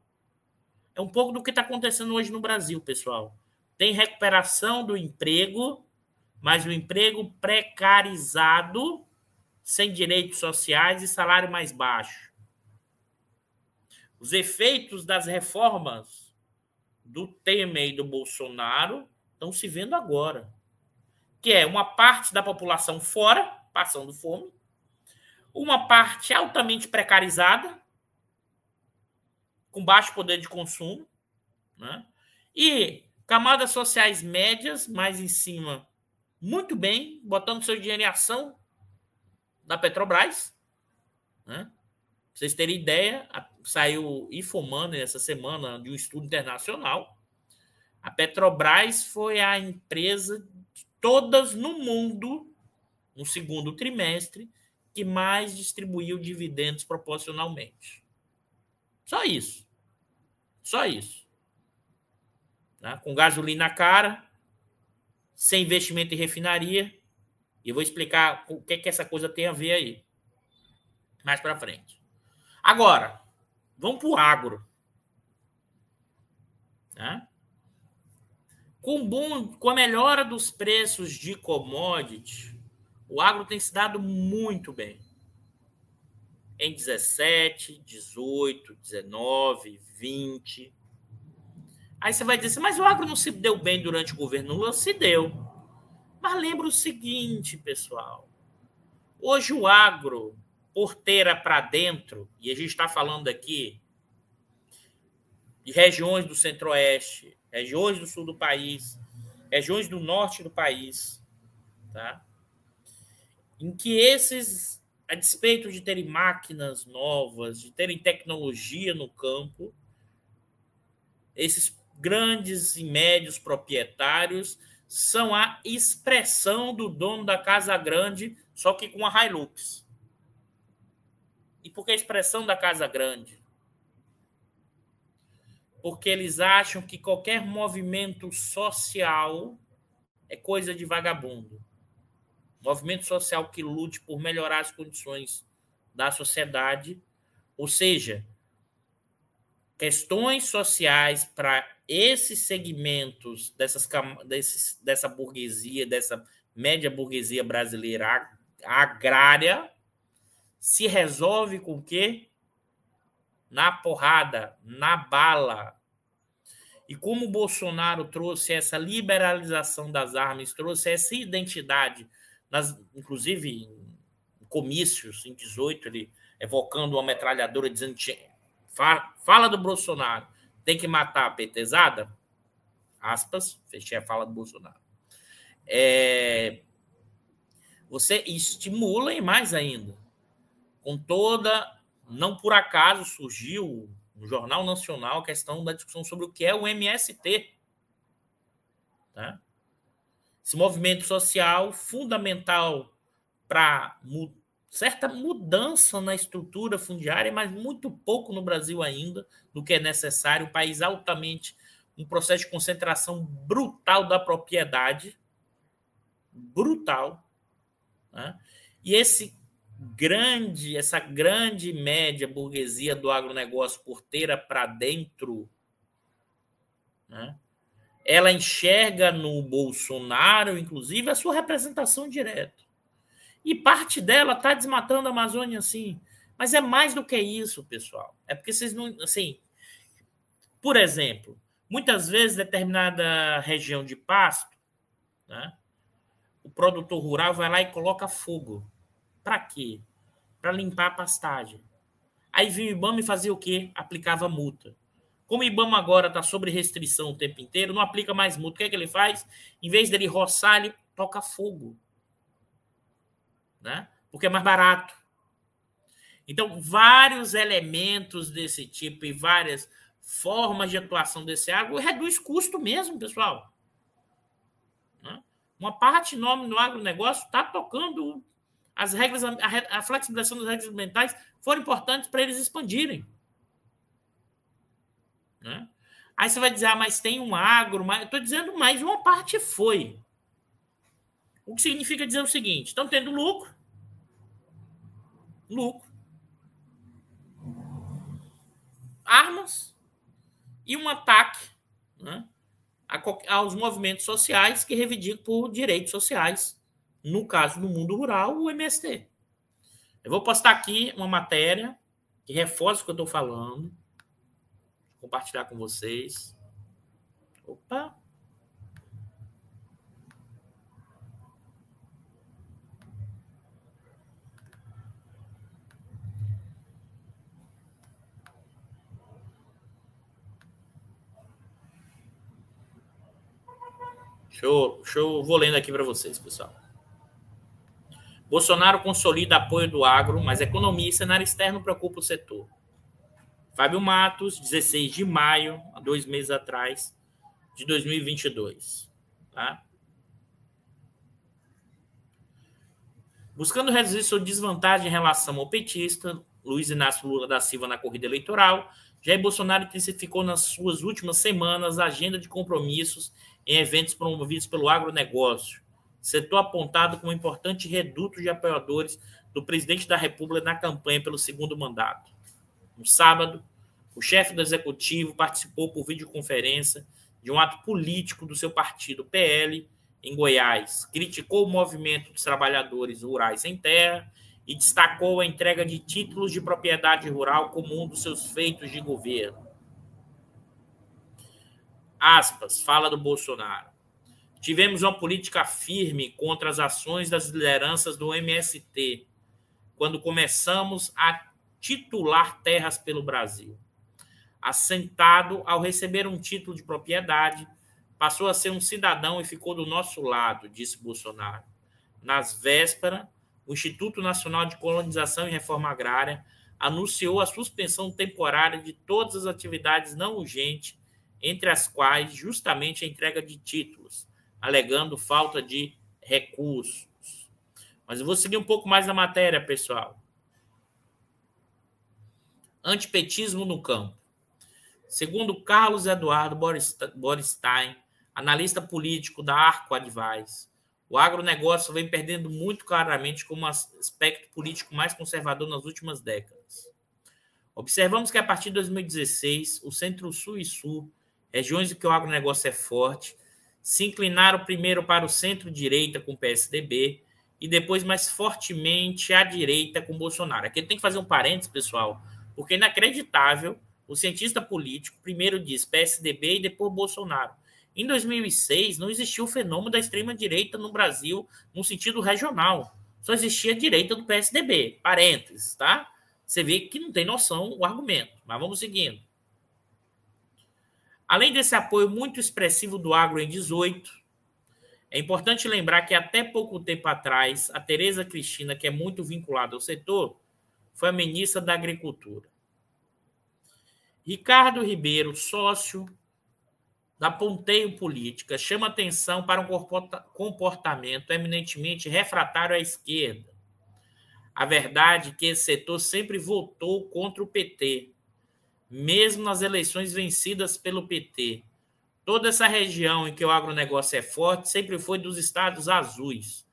É um pouco do que está acontecendo hoje no Brasil, pessoal. Tem recuperação do emprego, mas o emprego precarizado, sem direitos sociais e salário mais baixo. Os efeitos das reformas do Temer e do Bolsonaro estão se vendo agora que é uma parte da população fora, passando fome, uma parte altamente precarizada, com baixo poder de consumo, né? e camadas sociais médias, mais em cima, muito bem, botando seu dinheiro em ação da Petrobras. Né? Pra vocês terem ideia, saiu Infomoney essa semana de um estudo internacional. A Petrobras foi a empresa todas no mundo, no segundo trimestre, que mais distribuiu dividendos proporcionalmente. Só isso. Só isso. Tá? Com gasolina cara, sem investimento em refinaria. E eu vou explicar o que, que essa coisa tem a ver aí. Mais para frente. Agora, vamos para o agro. Tá? Com, bom, com a melhora dos preços de commodity, o agro tem se dado muito bem. Em 17, 18, 19, 20. Aí você vai dizer assim, mas o agro não se deu bem durante o governo Lula? Se deu. Mas lembra o seguinte, pessoal. Hoje o agro, porteira para dentro, e a gente está falando aqui de regiões do centro-oeste, regiões do sul do país, regiões do norte do país, tá? Em que esses, a despeito de terem máquinas novas, de terem tecnologia no campo, esses grandes e médios proprietários são a expressão do dono da casa grande, só que com a Hilux. E por que a expressão da casa grande? porque eles acham que qualquer movimento social é coisa de vagabundo. Movimento social que lute por melhorar as condições da sociedade, ou seja, questões sociais para esses segmentos dessas, desses, dessa burguesia, dessa média burguesia brasileira agrária, se resolve com o quê? Na porrada, na bala. E como o Bolsonaro trouxe essa liberalização das armas, trouxe essa identidade, nas, inclusive em comícios, em 18, ele evocando uma metralhadora, dizendo: fala, fala do Bolsonaro, tem que matar a petezada? Aspas, fechei a fala do Bolsonaro. É, você estimula e mais ainda com toda. Não por acaso surgiu no Jornal Nacional a questão da discussão sobre o que é o MST. Tá? Esse movimento social fundamental para mu certa mudança na estrutura fundiária, mas muito pouco no Brasil ainda do que é necessário. Um país altamente. um processo de concentração brutal da propriedade. Brutal. Né? E esse grande, essa grande média burguesia do agronegócio porteira para dentro, né? Ela enxerga no Bolsonaro, inclusive, a sua representação direta. E parte dela está desmatando a Amazônia, sim. Mas é mais do que isso, pessoal. É porque vocês não. Assim, por exemplo, muitas vezes determinada região de pasto, né, o produtor rural vai lá e coloca fogo para quê? Para limpar a pastagem. Aí vinha o IBAMA e fazia o quê? Aplicava multa. Como o IBAMA agora está sobre restrição o tempo inteiro, não aplica mais multa. O que é que ele faz? Em vez dele roçar, ele toca fogo. Né? Porque é mais barato. Então, vários elementos desse tipo e várias formas de atuação desse agro reduz custo mesmo, pessoal. Né? Uma parte enorme do agronegócio está tocando as regras, a, flexibilização das regras ambientais foram importantes para eles expandirem. Né? Aí você vai dizer, ah, mas tem um agro, mas eu estou dizendo, mais uma parte foi. O que significa dizer o seguinte: estão tendo lucro, lucro, armas e um ataque né, aos movimentos sociais que reivindicam por direitos sociais no caso do mundo rural, o MST. Eu vou postar aqui uma matéria que reforça o que eu estou falando. Compartilhar com vocês. Opa! Show, show. Vou lendo aqui para vocês, pessoal. Bolsonaro consolida apoio do agro, mas economia e cenário externo preocupa o setor. Fábio Matos, 16 de maio, há dois meses atrás, de 2022. Tá? Buscando reduzir sua desvantagem em relação ao petista, Luiz Inácio Lula da Silva na corrida eleitoral, Jair Bolsonaro intensificou nas suas últimas semanas a agenda de compromissos em eventos promovidos pelo agronegócio, setor apontado como importante reduto de apoiadores do presidente da República na campanha pelo segundo mandato. No sábado, o chefe do executivo participou por videoconferência de um ato político do seu partido PL em Goiás, criticou o movimento dos trabalhadores rurais sem terra e destacou a entrega de títulos de propriedade rural como um dos seus feitos de governo. Aspas, fala do Bolsonaro. Tivemos uma política firme contra as ações das lideranças do MST, quando começamos a titular terras pelo Brasil. Assentado ao receber um título de propriedade, passou a ser um cidadão e ficou do nosso lado, disse Bolsonaro. Nas vésperas, o Instituto Nacional de Colonização e Reforma Agrária anunciou a suspensão temporária de todas as atividades não urgentes, entre as quais justamente a entrega de títulos alegando falta de recursos. Mas eu vou seguir um pouco mais na matéria, pessoal. Antipetismo no campo. Segundo Carlos Eduardo Boristein, analista político da Arco Advice, o agronegócio vem perdendo muito claramente como aspecto político mais conservador nas últimas décadas. Observamos que a partir de 2016, o Centro-Sul e Sul, regiões em que o agronegócio é forte, se inclinaram primeiro para o centro-direita com o PSDB e depois mais fortemente à direita com Bolsonaro. Aqui tem que fazer um parênteses, pessoal, porque é inacreditável o cientista político primeiro diz PSDB e depois Bolsonaro. Em 2006, não existia o fenômeno da extrema-direita no Brasil no sentido regional. Só existia a direita do PSDB. Parênteses, tá? Você vê que não tem noção o argumento. Mas vamos seguindo. Além desse apoio muito expressivo do agro em 18, é importante lembrar que até pouco tempo atrás, a Tereza Cristina, que é muito vinculada ao setor, foi a ministra da Agricultura. Ricardo Ribeiro, sócio da Ponteio Política, chama atenção para um comportamento eminentemente refratário à esquerda. A verdade é que esse setor sempre votou contra o PT, mesmo nas eleições vencidas pelo PT. Toda essa região em que o agronegócio é forte sempre foi dos estados azuis.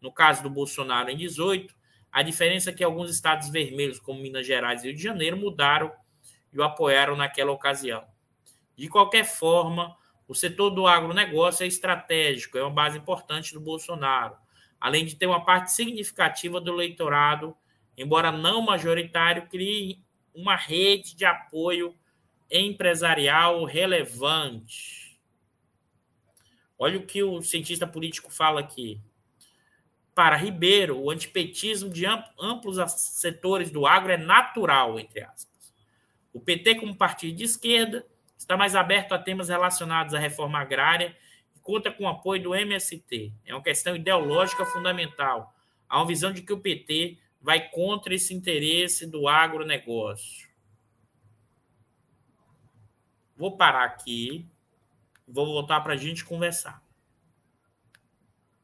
No caso do Bolsonaro, em 18, a diferença é que alguns estados vermelhos, como Minas Gerais e Rio de Janeiro, mudaram e o apoiaram naquela ocasião. De qualquer forma, o setor do agronegócio é estratégico, é uma base importante do Bolsonaro, além de ter uma parte significativa do eleitorado, embora não majoritário, crie uma rede de apoio empresarial relevante. Olha o que o cientista político fala aqui. Para Ribeiro, o antipetismo de amplos setores do agro é natural, entre aspas. O PT, como partido de esquerda, está mais aberto a temas relacionados à reforma agrária e conta com o apoio do MST. É uma questão ideológica fundamental. Há uma visão de que o PT vai contra esse interesse do agronegócio. Vou parar aqui, vou voltar para a gente conversar.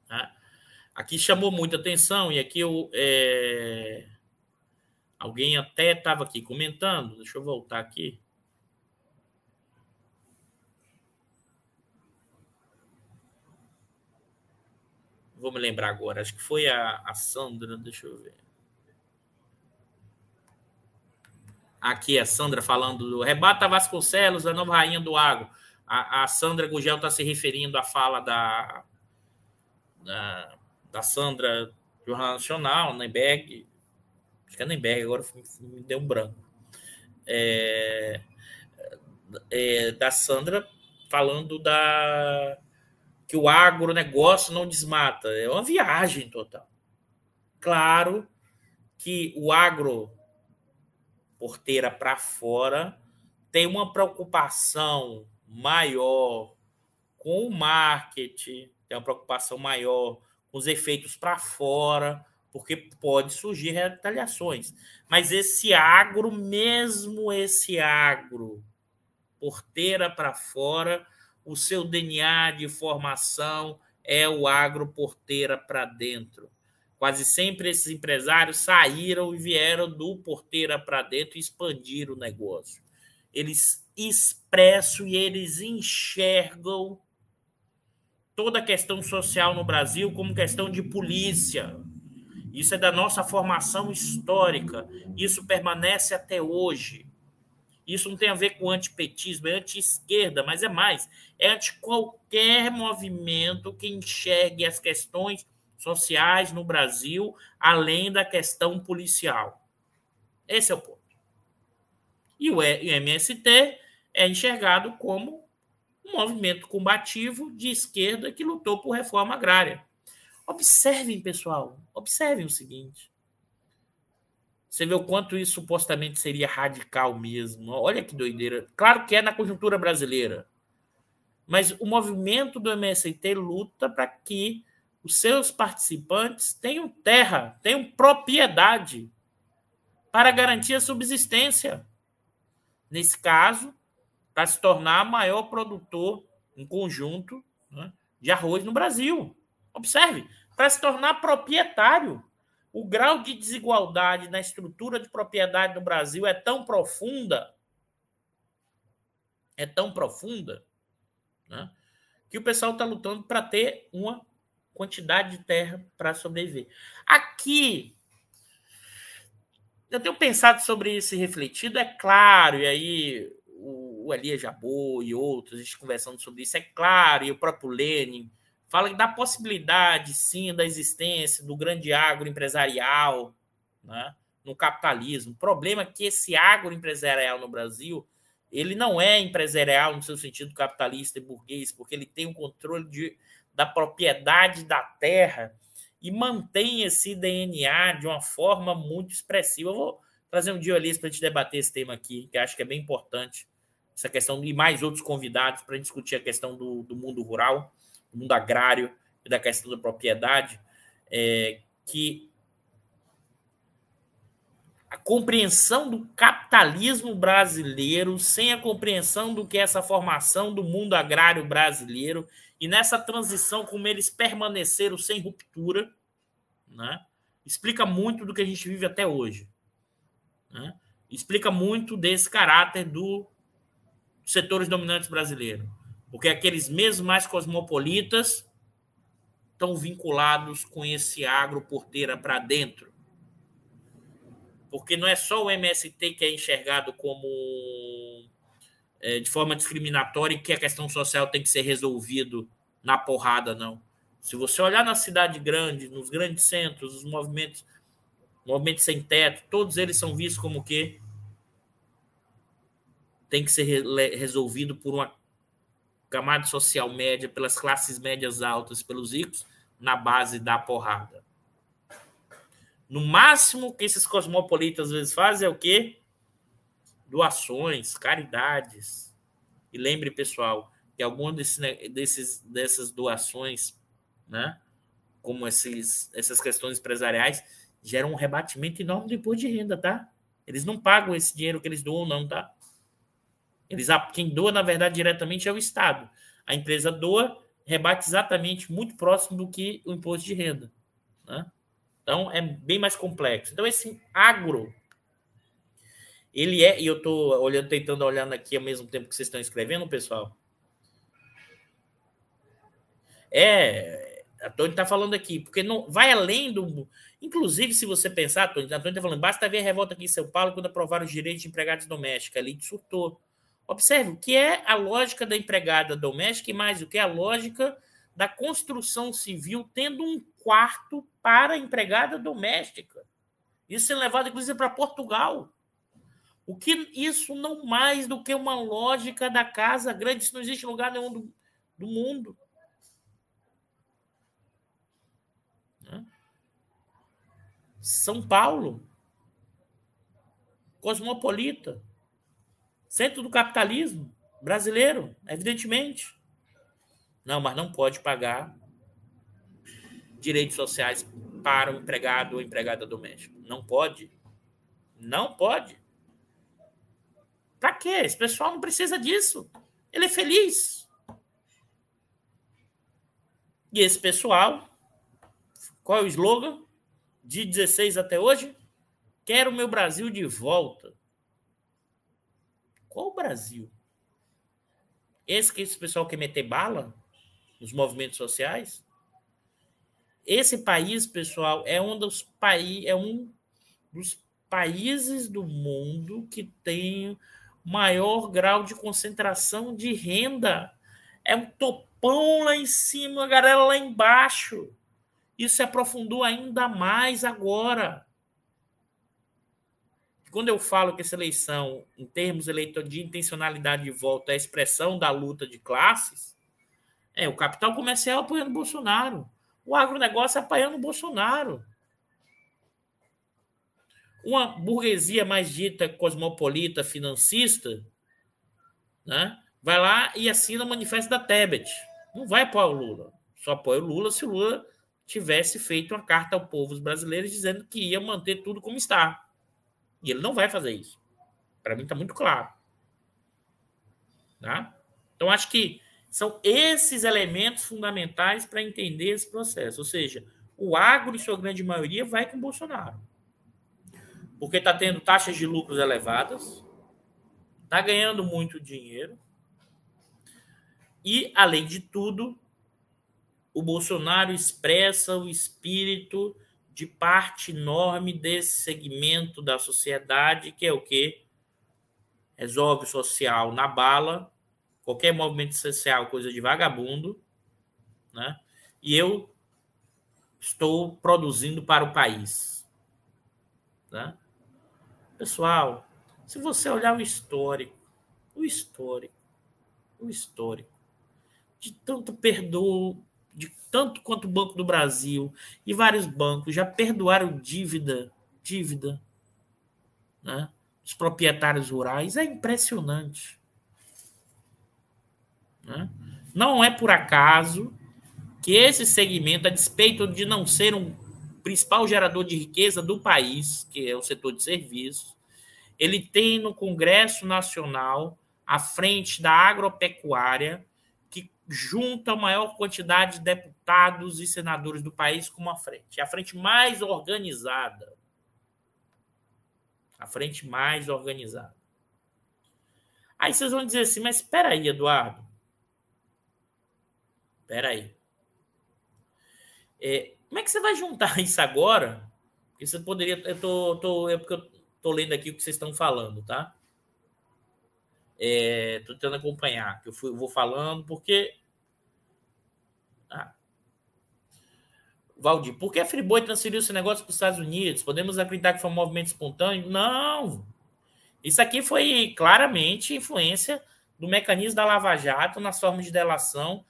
Tá? Aqui chamou muita atenção e aqui eu, é... alguém até estava aqui comentando. Deixa eu voltar aqui. Vou me lembrar agora. Acho que foi a, a Sandra. Deixa eu ver. Aqui a Sandra falando do Rebata Vasconcelos, a nova rainha do agro. A, a Sandra Gugel está se referindo à fala da, da, da Sandra Jornal Nacional, Nemberg. Nemberg, agora me deu um branco. É, é, da Sandra falando da que o agronegócio não desmata. É uma viagem total. Claro que o agro porteira para fora, tem uma preocupação maior com o marketing, tem uma preocupação maior com os efeitos para fora, porque pode surgir retaliações. Mas esse agro, mesmo esse agro, porteira para fora, o seu DNA de formação é o agro porteira para dentro. Quase sempre esses empresários saíram e vieram do porteira para dentro e expandiram o negócio. Eles expressam e eles enxergam toda a questão social no Brasil como questão de polícia. Isso é da nossa formação histórica. Isso permanece até hoje. Isso não tem a ver com antipetismo, é anti-esquerda, mas é mais. É anti qualquer movimento que enxergue as questões sociais no Brasil, além da questão policial. Esse é o ponto. E o MST é enxergado como um movimento combativo de esquerda que lutou por reforma agrária. Observem, pessoal, observem o seguinte. Você vê o quanto isso supostamente seria radical mesmo. Olha que doideira. Claro que é na conjuntura brasileira. Mas o movimento do MST luta para que os seus participantes tenham terra, tenham propriedade para garantir a subsistência. Nesse caso, para se tornar maior produtor em conjunto né, de arroz no Brasil. Observe, para se tornar proprietário. O grau de desigualdade na estrutura de propriedade no Brasil é tão profunda, é tão profunda, né, que o pessoal está lutando para ter uma quantidade de terra para sobreviver. Aqui, eu tenho pensado sobre isso e refletido, é claro, e aí o, o Elia Jabô e outros, a gente conversando sobre isso, é claro, e o próprio Lenin fala da possibilidade, sim, da existência do grande agro empresarial né, no capitalismo. O problema é que esse agro empresarial no Brasil ele não é empresarial no seu sentido capitalista e burguês, porque ele tem o controle de, da propriedade da terra e mantém esse DNA de uma forma muito expressiva. Eu vou trazer um dia ali para a gente debater esse tema aqui, que acho que é bem importante, essa questão, e mais outros convidados para discutir a questão do, do, mundo rural, do mundo agrário e da questão da propriedade, é, que a compreensão do capitalismo brasileiro, sem a compreensão do que é essa formação do mundo agrário brasileiro, e nessa transição, como eles permaneceram sem ruptura, né? explica muito do que a gente vive até hoje. Né? Explica muito desse caráter do setores dominantes brasileiros. Porque aqueles mesmos mais cosmopolitas estão vinculados com esse agro porteira para dentro porque não é só o MST que é enxergado como é, de forma discriminatória e que a questão social tem que ser resolvido na porrada, não. Se você olhar na cidade grande, nos grandes centros, os movimentos, movimentos sem teto, todos eles são vistos como que tem que ser resolvido por uma camada social média, pelas classes médias altas, pelos ricos, na base da porrada. No máximo que esses cosmopolitas às vezes fazem é o quê? Doações, caridades. E lembre, pessoal, que algumas desse, desses, dessas doações, né, como esses, essas questões empresariais, geram um rebatimento enorme do imposto de renda, tá? Eles não pagam esse dinheiro que eles doam, não, tá? Eles, quem doa, na verdade, diretamente é o Estado. A empresa doa, rebate exatamente muito próximo do que o imposto de renda. Né? Então é bem mais complexo. Então esse agro ele é, e eu estou olhando, tentando olhando aqui ao mesmo tempo que vocês estão escrevendo, pessoal. É, a Tony está falando aqui, porque não vai além do. Inclusive, se você pensar, a Tony está falando, basta ver a revolta aqui em São Paulo quando aprovaram os direitos de empregados domésticos. Ali surtou. Observe o que é a lógica da empregada doméstica e mais o que é a lógica da construção civil tendo um quarto para empregada doméstica. Isso é levado, inclusive, para Portugal. O que isso não mais do que uma lógica da casa grande, isso não existe em lugar nenhum do, do mundo. Né? São Paulo, cosmopolita, centro do capitalismo brasileiro, evidentemente. Não, mas não pode pagar direitos sociais para o empregado ou empregada doméstica. Não pode. Não pode. Para quê? Esse pessoal não precisa disso. Ele é feliz. E esse pessoal, qual é o slogan? De 16 até hoje? Quero o meu Brasil de volta. Qual o Brasil? Esse que esse pessoal quer meter bala nos movimentos sociais? Esse país, pessoal, é um dos, paí é um dos países do mundo que tem maior grau de concentração de renda. É um topão lá em cima, a galera lá embaixo. Isso se aprofundou ainda mais agora. Quando eu falo que essa eleição, em termos de intencionalidade de voto, é a expressão da luta de classes, é o capital comercial apoiando Bolsonaro o agronegócio apoiando o Bolsonaro. Uma burguesia mais dita cosmopolita, financista, né, vai lá e assina o manifesto da Tebet. Não vai apoiar o Lula. Só apoia o Lula se o Lula tivesse feito uma carta ao povo brasileiros dizendo que ia manter tudo como está. E ele não vai fazer isso. Para mim está muito claro. Tá? Então, acho que são esses elementos fundamentais para entender esse processo. Ou seja, o agro, em sua grande maioria, vai com Bolsonaro. Porque está tendo taxas de lucros elevadas, está ganhando muito dinheiro. E, além de tudo, o Bolsonaro expressa o espírito de parte enorme desse segmento da sociedade, que é o quê? Resolve social na bala, qualquer movimento social, coisa de vagabundo, né? E eu estou produzindo para o país. Né? Pessoal, se você olhar o histórico, o histórico, o histórico, de tanto perdoo, de tanto quanto o Banco do Brasil e vários bancos já perdoaram dívida, dívida, né? Os proprietários rurais é impressionante. Né? Não é por acaso que esse segmento, a despeito de não ser um principal gerador de riqueza do país, que é o setor de serviços, ele tem no Congresso Nacional, à frente da agropecuária, junta a maior quantidade de deputados e senadores do país com uma frente. É a frente mais organizada. A frente mais organizada. Aí vocês vão dizer assim, mas espera aí, Eduardo. Espera aí. É, como é que você vai juntar isso agora? Porque você poderia. Eu tô, tô, é porque eu tô lendo aqui o que vocês estão falando, tá? É, tô tentando acompanhar, que eu, fui, eu vou falando, porque. Ah. Valdir, por que a Friboi transferiu esse negócio para os Estados Unidos? Podemos acreditar que foi um movimento espontâneo? Não! Isso aqui foi claramente influência do mecanismo da Lava Jato nas formas de delação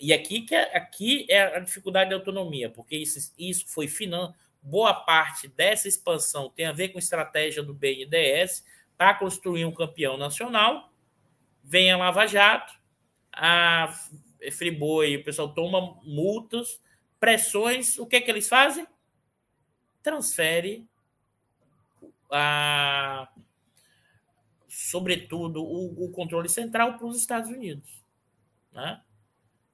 e aqui que é, aqui é a dificuldade da autonomia, porque isso, isso foi finan boa parte dessa expansão tem a ver com estratégia do BNDES para construir um campeão nacional. Vem a Lava Jato, a Friboi, o pessoal toma multas, pressões, o que é que eles fazem? Transfere a sobretudo o, o controle central para os Estados Unidos, né?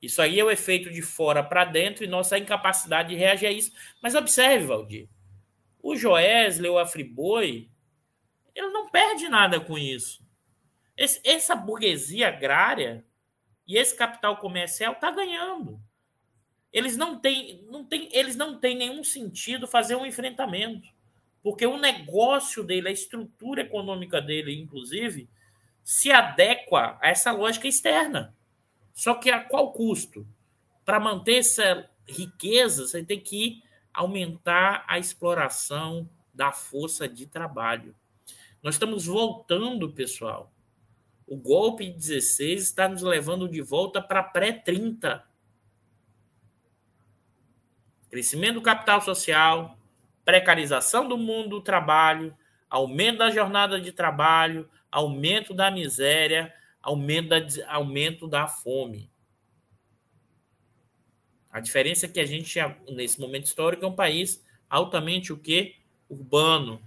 Isso aí é o efeito de fora para dentro e nossa incapacidade de reagir a isso. Mas observe, Valdir, o Joesley, o Afriboi, ele não perde nada com isso. Esse, essa burguesia agrária e esse capital comercial está ganhando. Eles não têm, não têm, eles não têm nenhum sentido fazer um enfrentamento, porque o negócio dele, a estrutura econômica dele, inclusive, se adequa a essa lógica externa. Só que a qual custo? Para manter essa riqueza, você tem que aumentar a exploração da força de trabalho. Nós estamos voltando, pessoal. O golpe de 16 está nos levando de volta para pré-30. Crescimento do capital social, precarização do mundo do trabalho, aumento da jornada de trabalho, aumento da miséria, aumento da, aumento da fome. A diferença é que a gente, nesse momento histórico, é um país altamente o quê? Urbano.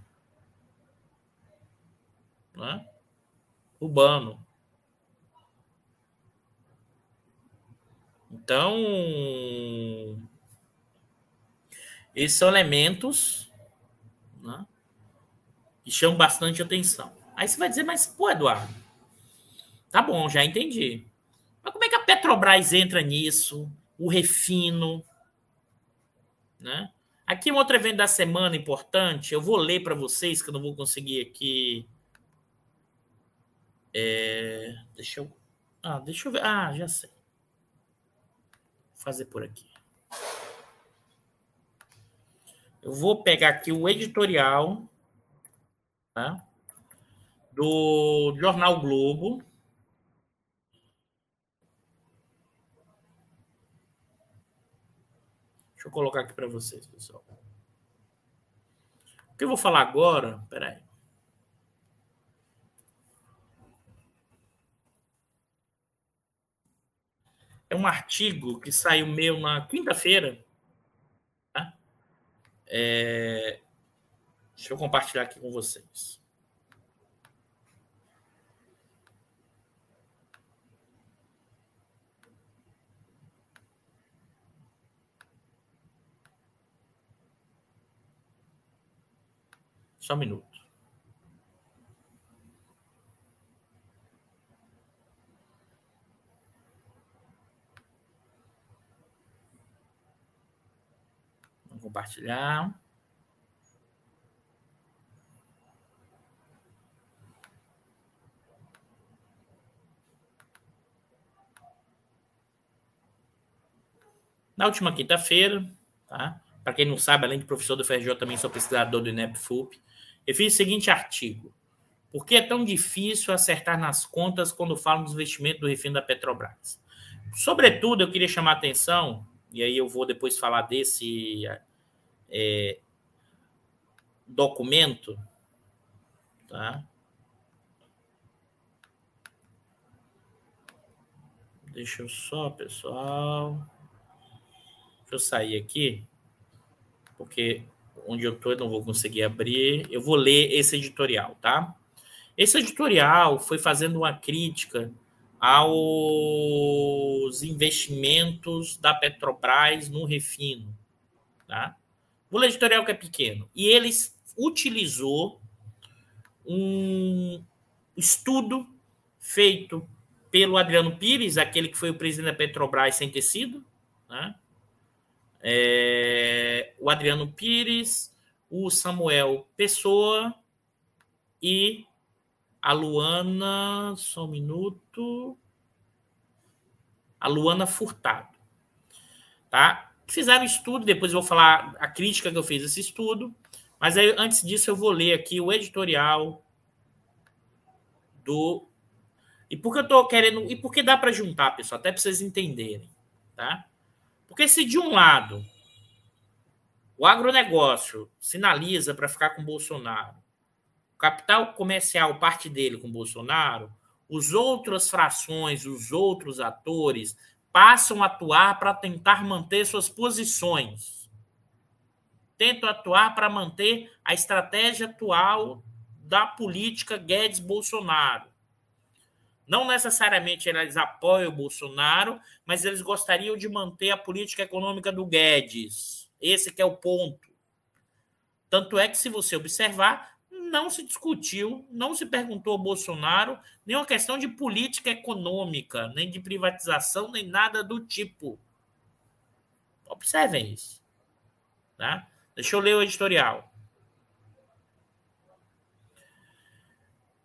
Né? Urbano. Então, esses são elementos né, que chamam bastante atenção. Aí você vai dizer, mas, pô, Eduardo, Tá bom, já entendi. Mas como é que a Petrobras entra nisso? O refino, né? Aqui um outro evento da semana importante. Eu vou ler para vocês que eu não vou conseguir aqui. É... Deixa eu. Ah, deixa eu ver. Ah, já sei. Vou fazer por aqui. Eu vou pegar aqui o editorial tá? do Jornal Globo Deixa eu colocar aqui para vocês, pessoal. O que eu vou falar agora? Peraí. É um artigo que saiu meu na quinta-feira. Tá? É... Deixa eu compartilhar aqui com vocês. Só um minuto. Vou compartilhar. Na última quinta-feira, tá? Para quem não sabe, além de professor do FRJ, também sou pesquisador do INEP-FUP. Eu fiz o seguinte artigo. Por que é tão difícil acertar nas contas quando falam dos investimentos do refino da Petrobras? Sobretudo, eu queria chamar a atenção, e aí eu vou depois falar desse é, documento, tá? Deixa eu só, pessoal. Deixa eu sair aqui, porque onde eu estou eu não vou conseguir abrir. Eu vou ler esse editorial, tá? Esse editorial foi fazendo uma crítica aos investimentos da Petrobras no refino, tá? O editorial que é pequeno. E eles utilizou um estudo feito pelo Adriano Pires, aquele que foi o presidente da Petrobras sem tecido, né? é, o Adriano Pires, o Samuel Pessoa e a Luana, só um minuto, a Luana Furtado, tá? Fizeram estudo, depois eu vou falar a crítica que eu fiz esse estudo, mas aí, antes disso eu vou ler aqui o editorial do e por que eu estou querendo e por que dá para juntar, pessoal, até para vocês entenderem, tá? Porque se de um lado o agronegócio sinaliza para ficar com Bolsonaro, o capital comercial parte dele com Bolsonaro, os outras frações, os outros atores passam a atuar para tentar manter suas posições. Tentam atuar para manter a estratégia atual da política Guedes-Bolsonaro. Não necessariamente eles apoiam o Bolsonaro, mas eles gostariam de manter a política econômica do Guedes. Esse é o ponto. Tanto é que, se você observar, não se discutiu, não se perguntou ao Bolsonaro nenhuma questão de política econômica, nem de privatização, nem nada do tipo. Observem isso. Tá? Deixa eu ler o editorial.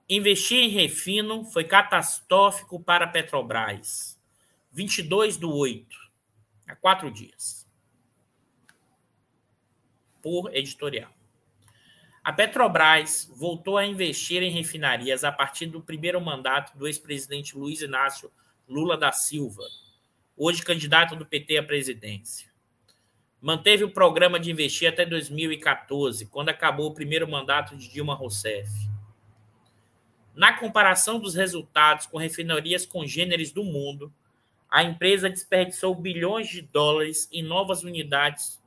Investir em refino foi catastrófico para a Petrobras. 22 do 8, há quatro dias. Por editorial. A Petrobras voltou a investir em refinarias a partir do primeiro mandato do ex-presidente Luiz Inácio Lula da Silva, hoje candidato do PT à presidência. Manteve o programa de investir até 2014, quando acabou o primeiro mandato de Dilma Rousseff na comparação dos resultados com refinarias congêneres do mundo, a empresa desperdiçou bilhões de dólares em novas unidades.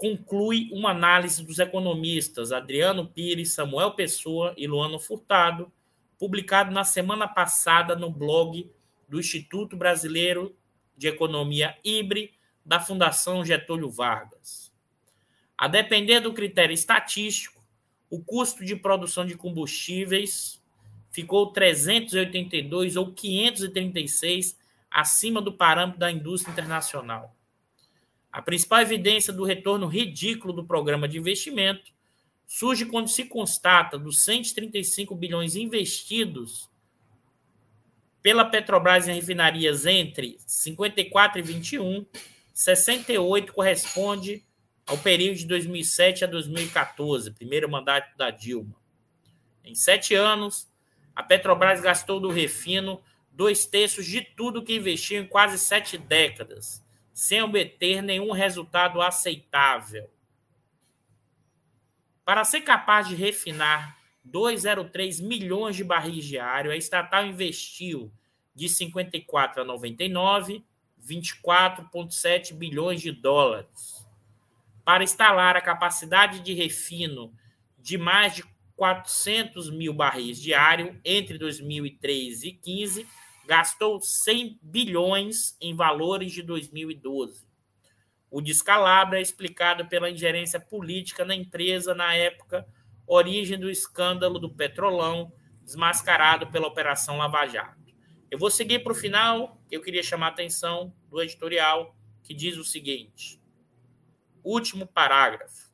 Conclui uma análise dos economistas Adriano Pires, Samuel Pessoa e Luano Furtado, publicado na semana passada no blog do Instituto Brasileiro de Economia IBRE da Fundação Getúlio Vargas. A depender do critério estatístico, o custo de produção de combustíveis ficou 382 ou 536 acima do parâmetro da indústria internacional. A principal evidência do retorno ridículo do programa de investimento surge quando se constata dos 135 bilhões investidos pela Petrobras em refinarias entre 54 e 21, 68 corresponde ao período de 2007 a 2014, primeiro mandato da Dilma. Em sete anos, a Petrobras gastou do refino dois terços de tudo que investiu em quase sete décadas, sem obter nenhum resultado aceitável. Para ser capaz de refinar 2,03 milhões de barris diários, a estatal investiu de 54 a 99, 24,7 bilhões de dólares para instalar a capacidade de refino de mais de 400 mil barris diário entre 2013 e 2015, gastou 100 bilhões em valores de 2012. O descalabro é explicado pela ingerência política na empresa na época, origem do escândalo do Petrolão, desmascarado pela Operação Lava Jato. Eu vou seguir para o final, eu queria chamar a atenção do editorial, que diz o seguinte: Último parágrafo.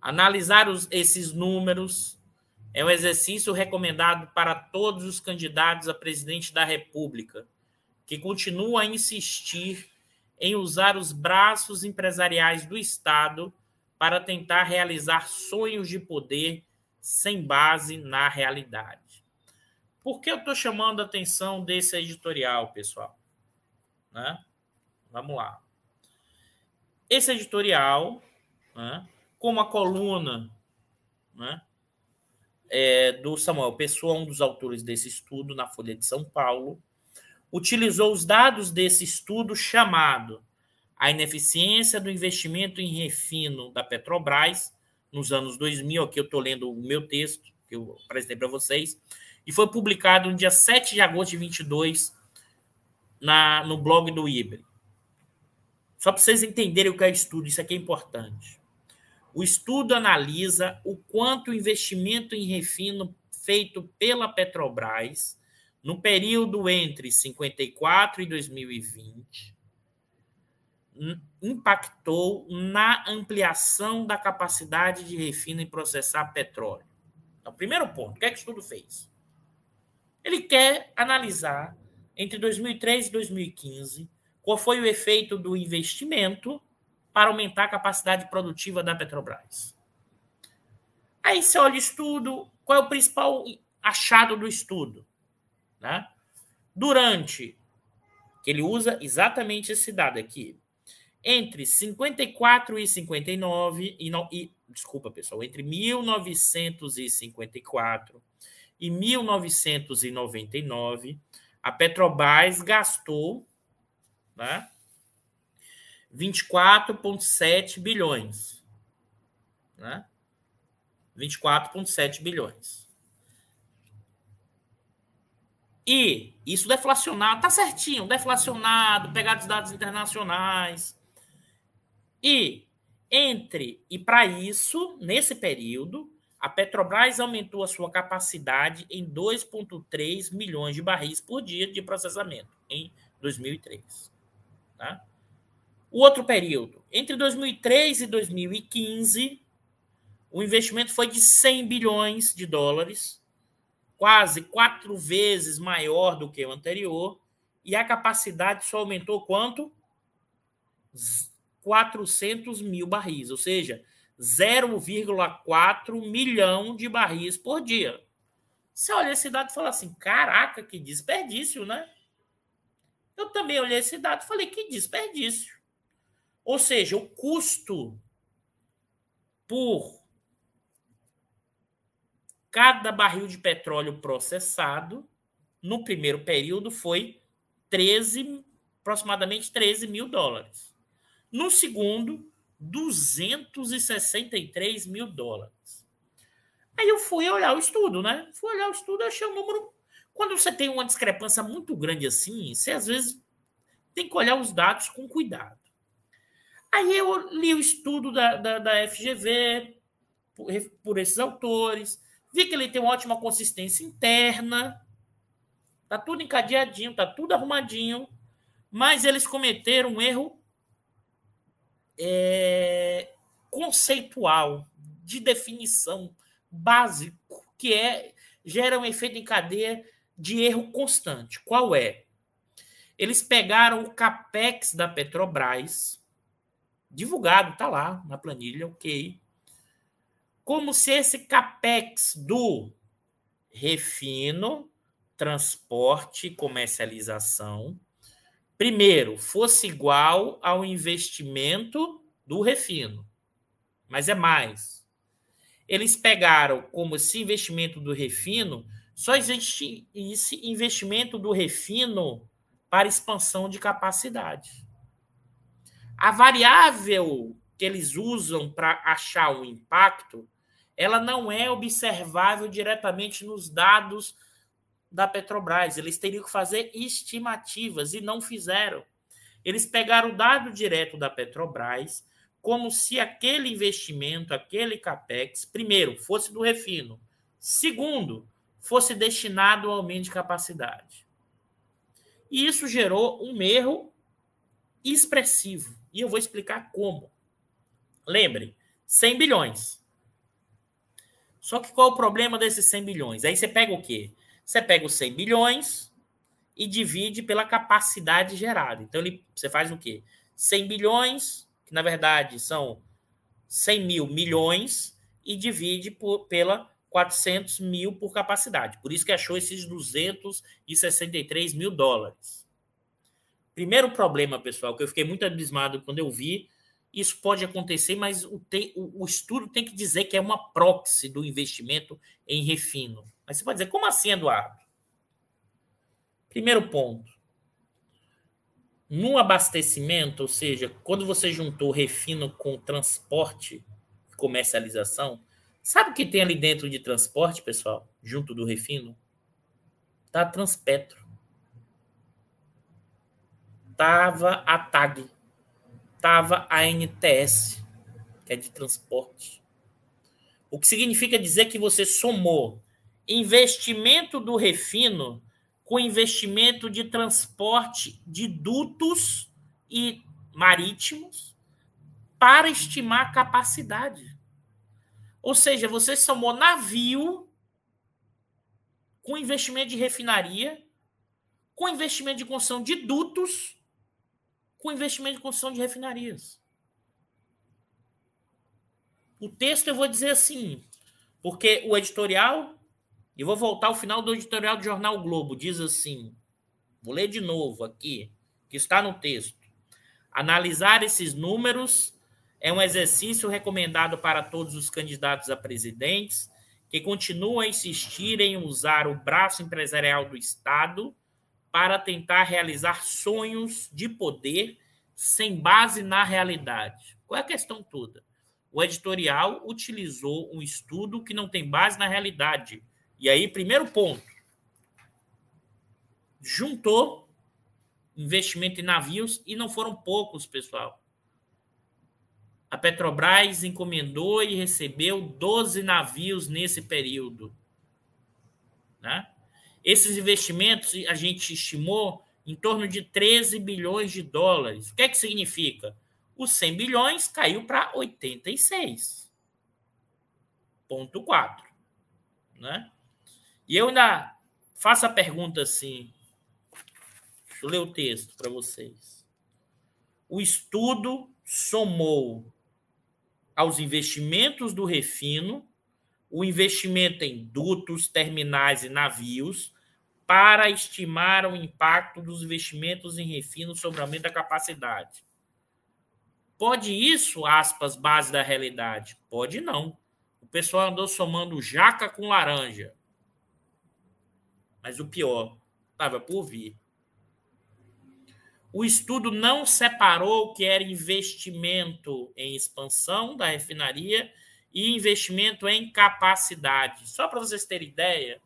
Analisar os, esses números é um exercício recomendado para todos os candidatos a presidente da República, que continuam a insistir em usar os braços empresariais do Estado para tentar realizar sonhos de poder sem base na realidade. Por que eu estou chamando a atenção desse editorial, pessoal? Né? Vamos lá. Esse editorial, né, como a coluna né, é, do Samuel Pessoa, um dos autores desse estudo na Folha de São Paulo, utilizou os dados desse estudo chamado A Ineficiência do Investimento em Refino da Petrobras nos anos 2000. Aqui eu estou lendo o meu texto, que eu apresentei para vocês, e foi publicado no dia 7 de agosto de 22 na, no blog do IBRE. Só para vocês entenderem o que é estudo, isso aqui é importante. O estudo analisa o quanto o investimento em refino feito pela Petrobras no período entre 54 e 2020 impactou na ampliação da capacidade de refino e processar petróleo. Então, primeiro ponto, o que é que o estudo fez? Ele quer analisar entre 2003 e 2015 qual foi o efeito do investimento para aumentar a capacidade produtiva da Petrobras. Aí você olha o estudo, qual é o principal achado do estudo? Né? Durante, que ele usa exatamente esse dado aqui, entre 54 e 59, e, e desculpa pessoal, entre 1954 e 1999, a Petrobras gastou né, 24,7 bilhões. Né? 24,7 bilhões. E isso deflacionado, tá certinho, deflacionado, pegar os dados internacionais. E entre e para isso, nesse período, a Petrobras aumentou a sua capacidade em 2,3 milhões de barris por dia de processamento em 2003. Tá? O outro período, entre 2003 e 2015, o investimento foi de 100 bilhões de dólares, quase quatro vezes maior do que o anterior, e a capacidade só aumentou quanto? 400 mil barris, ou seja, 0,4 milhão de barris por dia. Você olha esse dado e fala assim: caraca, que desperdício, né? Eu também olhei esse dado e falei: que desperdício. Ou seja, o custo por cada barril de petróleo processado no primeiro período foi 13, aproximadamente 13 mil dólares. No segundo, 263 mil dólares. Aí eu fui olhar o estudo, né? Fui olhar o estudo, achei um número. Quando você tem uma discrepância muito grande assim, você às vezes tem que olhar os dados com cuidado. Aí eu li o estudo da, da, da FGV por, por esses autores, vi que ele tem uma ótima consistência interna, tá tudo encadeadinho, tá tudo arrumadinho, mas eles cometeram um erro é, conceitual, de definição básico, que é gera um efeito em cadeia de erro constante. Qual é? Eles pegaram o capex da Petrobras, divulgado, tá lá na planilha, ok. Como se esse capex do refino, transporte e comercialização primeiro, fosse igual ao investimento do refino. Mas é mais. Eles pegaram como esse investimento do refino, só existe esse investimento do refino para expansão de capacidade. A variável que eles usam para achar o impacto, ela não é observável diretamente nos dados da Petrobras. Eles teriam que fazer estimativas e não fizeram. Eles pegaram o dado direto da Petrobras, como se aquele investimento, aquele capex, primeiro, fosse do refino, segundo, fosse destinado ao aumento de capacidade. E isso gerou um erro expressivo. E eu vou explicar como. Lembre, 100 bilhões. Só que qual é o problema desses 100 bilhões? Aí você pega o quê? Você pega os 100 bilhões e divide pela capacidade gerada. Então ele, você faz o quê? 100 bilhões, que na verdade são 100 mil milhões, e divide por, pela 400 mil por capacidade. Por isso que achou esses 263 mil dólares. Primeiro problema, pessoal, que eu fiquei muito abismado quando eu vi, isso pode acontecer, mas o, te, o, o estudo tem que dizer que é uma proxy do investimento em refino. Mas você pode dizer, como assim, Eduardo? Primeiro ponto. No abastecimento, ou seja, quando você juntou refino com transporte, comercialização, sabe o que tem ali dentro de transporte, pessoal? Junto do refino? Tá Transpetro. Tava a TAG. Tava a NTS, que é de transporte. O que significa dizer que você somou investimento do refino com investimento de transporte de dutos e marítimos para estimar capacidade. Ou seja, você somou navio com investimento de refinaria, com investimento de construção de dutos, com investimento de construção de refinarias. O texto eu vou dizer assim, porque o editorial e vou voltar ao final do editorial do Jornal Globo. Diz assim: vou ler de novo aqui, que está no texto. Analisar esses números é um exercício recomendado para todos os candidatos a presidentes que continuam a insistir em usar o braço empresarial do Estado para tentar realizar sonhos de poder sem base na realidade. Qual é a questão toda? O editorial utilizou um estudo que não tem base na realidade e aí, primeiro ponto, juntou investimento em navios e não foram poucos, pessoal. A Petrobras encomendou e recebeu 12 navios nesse período. Né? Esses investimentos a gente estimou em torno de 13 bilhões de dólares. O que é que significa? Os 100 bilhões caiu para 86. Ponto 4. Né? E eu ainda faço a pergunta assim. Deixa eu ler o texto para vocês. O estudo somou aos investimentos do refino o investimento em dutos, terminais e navios para estimar o impacto dos investimentos em refino sobre o aumento da capacidade. Pode isso, aspas, base da realidade? Pode não. O pessoal andou somando jaca com laranja. Mas o pior estava por vir. O estudo não separou o que era investimento em expansão da refinaria e investimento em capacidade. Só para vocês terem ideia,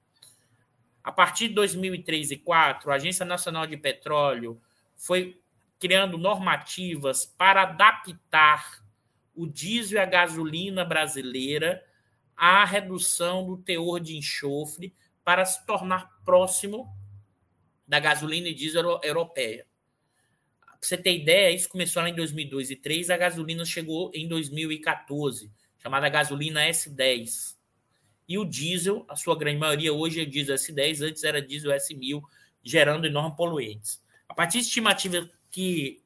a partir de 2003 e 2004, a Agência Nacional de Petróleo foi criando normativas para adaptar o diesel e a gasolina brasileira à redução do teor de enxofre para se tornar próximo da gasolina e diesel europeia. Para você ter ideia, isso começou lá em 2002 e 2003, a gasolina chegou em 2014, chamada gasolina S10. E o diesel, a sua grande maioria hoje é diesel S10, antes era diesel S1000, gerando enormes poluentes. A partir de estimativa que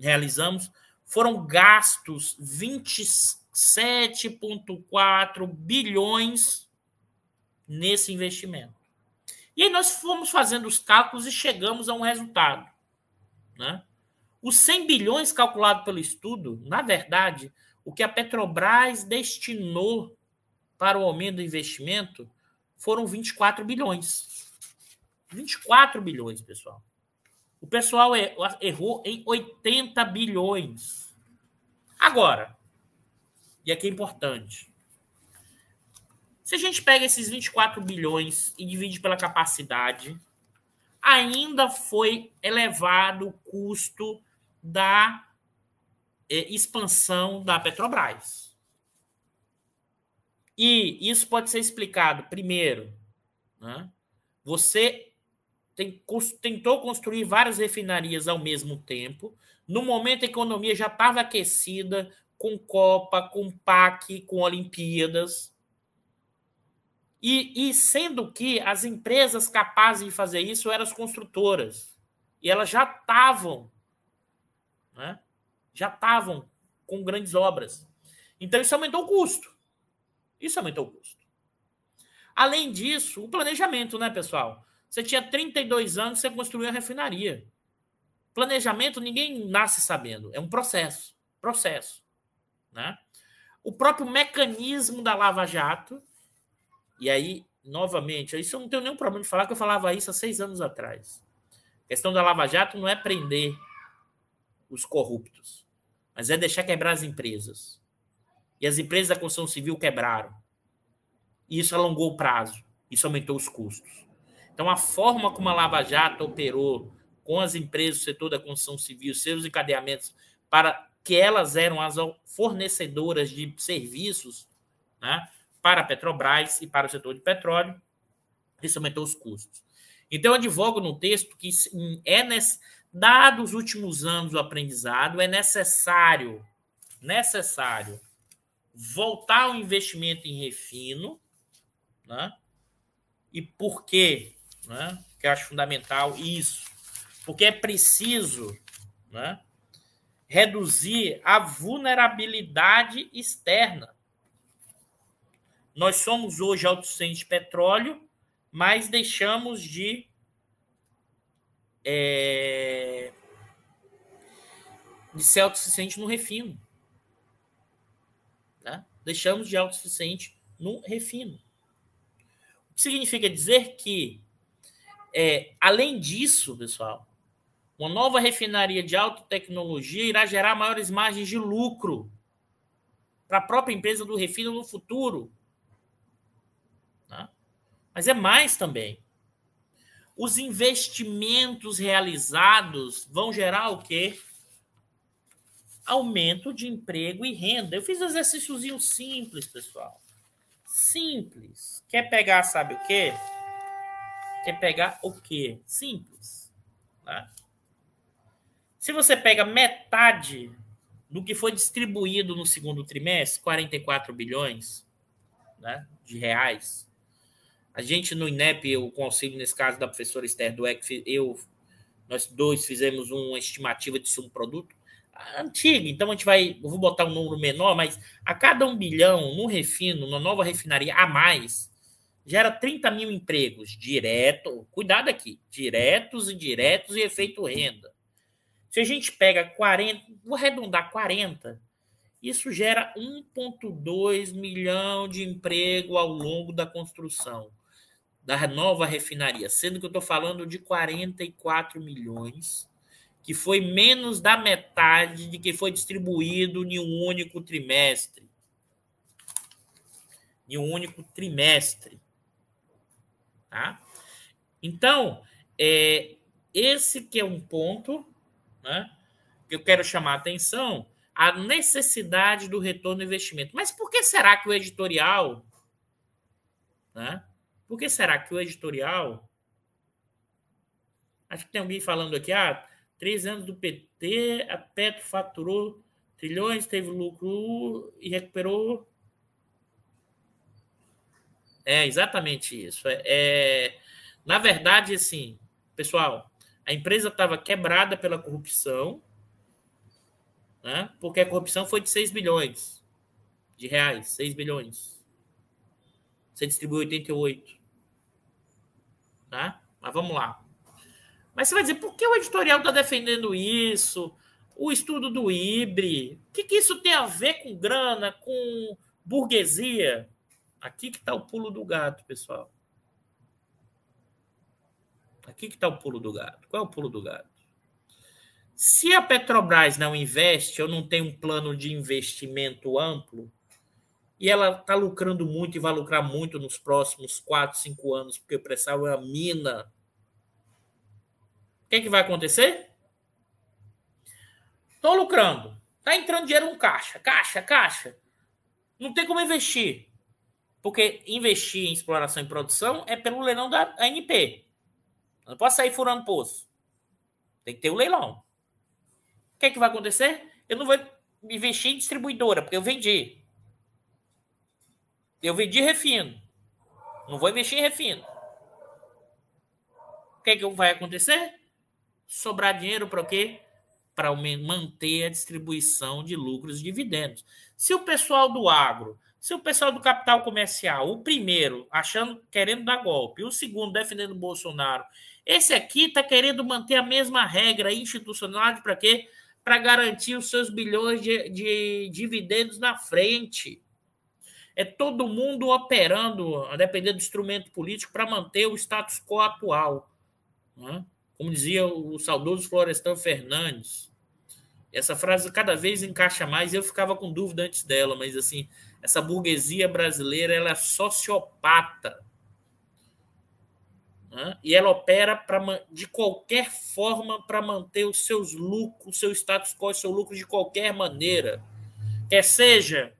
realizamos, foram gastos 27,4 bilhões nesse investimento. E aí nós fomos fazendo os cálculos e chegamos a um resultado. Né? Os 100 bilhões calculados pelo estudo, na verdade, o que a Petrobras destinou para o aumento do investimento foram 24 bilhões. 24 bilhões, pessoal. O pessoal errou em 80 bilhões. Agora, e aqui é importante, se a gente pega esses 24 bilhões e divide pela capacidade, ainda foi elevado o custo da eh, expansão da Petrobras. E isso pode ser explicado, primeiro, né? você tentou construir várias refinarias ao mesmo tempo. No momento, a economia já estava aquecida com Copa, com PAC, com Olimpíadas. E, e, sendo que as empresas capazes de fazer isso eram as construtoras. E elas já estavam, né? já estavam com grandes obras. Então isso aumentou o custo. Isso aumentou o custo. Além disso, o planejamento, né, pessoal? Você tinha 32 anos, você construiu a refinaria. Planejamento, ninguém nasce sabendo. É um processo. Processo. Né? O próprio mecanismo da Lava Jato, e aí, novamente, isso eu não tenho nenhum problema de falar que eu falava isso há seis anos atrás. A questão da Lava Jato não é prender os corruptos, mas é deixar quebrar as empresas. E as empresas da construção civil quebraram. E isso alongou o prazo, isso aumentou os custos. Então, a forma como a Lava Jato operou com as empresas do setor da construção civil, seus encadeamentos, para que elas eram as fornecedoras de serviços né, para a Petrobras e para o setor de petróleo, isso aumentou os custos. Então, eu advogo no texto que, é dados os últimos anos o aprendizado, é necessário, necessário voltar ao investimento em refino, né? E por quê? Né? Que eu acho fundamental isso. Porque é preciso né, reduzir a vulnerabilidade externa. Nós somos hoje autossuficientes de petróleo, mas deixamos de é, de ser autossuficiente no refino. Né? Deixamos de autossuficiente no refino. O que significa dizer que, é, além disso, pessoal, uma nova refinaria de alta tecnologia irá gerar maiores margens de lucro para a própria empresa do refino no futuro. Tá? Mas é mais também. Os investimentos realizados vão gerar o quê? Aumento de emprego e renda. Eu fiz um exercíciozinho simples, pessoal simples. Quer pegar, sabe o quê? Quer pegar o quê? Simples. Né? Se você pega metade do que foi distribuído no segundo trimestre, 44 bilhões né, de reais. A gente no INEP, eu auxílio nesse caso da professora Esther Dueck, eu, nós dois fizemos uma estimativa de subproduto antiga, então a gente vai, vou botar um número menor, mas a cada um bilhão no refino, na nova refinaria a mais, gera 30 mil empregos direto, cuidado aqui, diretos, indiretos e efeito renda. Se a gente pega 40, vou arredondar 40, isso gera 1,2 milhão de emprego ao longo da construção da nova refinaria, sendo que eu estou falando de 44 milhões que foi menos da metade de que foi distribuído em um único trimestre. Em um único trimestre. Tá? Então, é, esse que é um ponto né, que eu quero chamar a atenção, a necessidade do retorno do investimento. Mas por que será que o editorial, né, por que será que o editorial, acho que tem alguém falando aqui, ah, Três anos do PT, a Petro faturou trilhões, teve lucro e recuperou. É exatamente isso. É, é... Na verdade, assim, pessoal, a empresa estava quebrada pela corrupção, né? porque a corrupção foi de 6 bilhões de reais, 6 bilhões. Você distribuiu 88. Tá? Mas vamos lá. Mas você vai dizer, por que o editorial está defendendo isso? O estudo do IBRE? O que, que isso tem a ver com grana, com burguesia? Aqui que está o pulo do gato, pessoal. Aqui que está o pulo do gato. Qual é o pulo do gato? Se a Petrobras não investe ou não tem um plano de investimento amplo, e ela está lucrando muito e vai lucrar muito nos próximos 4, 5 anos, porque o pré-sal é a mina que, que vai acontecer? Estou lucrando. Está entrando dinheiro no caixa. Caixa, caixa. Não tem como investir. Porque investir em exploração e produção é pelo leilão da ANP. Eu não posso sair furando poço. Tem que ter o um leilão. O que, é que vai acontecer? Eu não vou investir em distribuidora, porque eu vendi. Eu vendi refino. Não vou investir em refino. O que, é que vai acontecer? Sobrar dinheiro para o quê? Para manter a distribuição de lucros e dividendos. Se o pessoal do agro, se o pessoal do capital comercial, o primeiro achando, querendo dar golpe, o segundo defendendo Bolsonaro, esse aqui está querendo manter a mesma regra institucional para quê? Para garantir os seus bilhões de, de dividendos na frente. É todo mundo operando, a depender do instrumento político, para manter o status quo atual. Né? Como dizia o saudoso Florestan Fernandes. Essa frase cada vez encaixa mais, eu ficava com dúvida antes dela, mas assim, essa burguesia brasileira ela é sociopata. Né? E ela opera pra, de qualquer forma para manter os seus lucros, seu status quo, seu lucro de qualquer maneira. Quer seja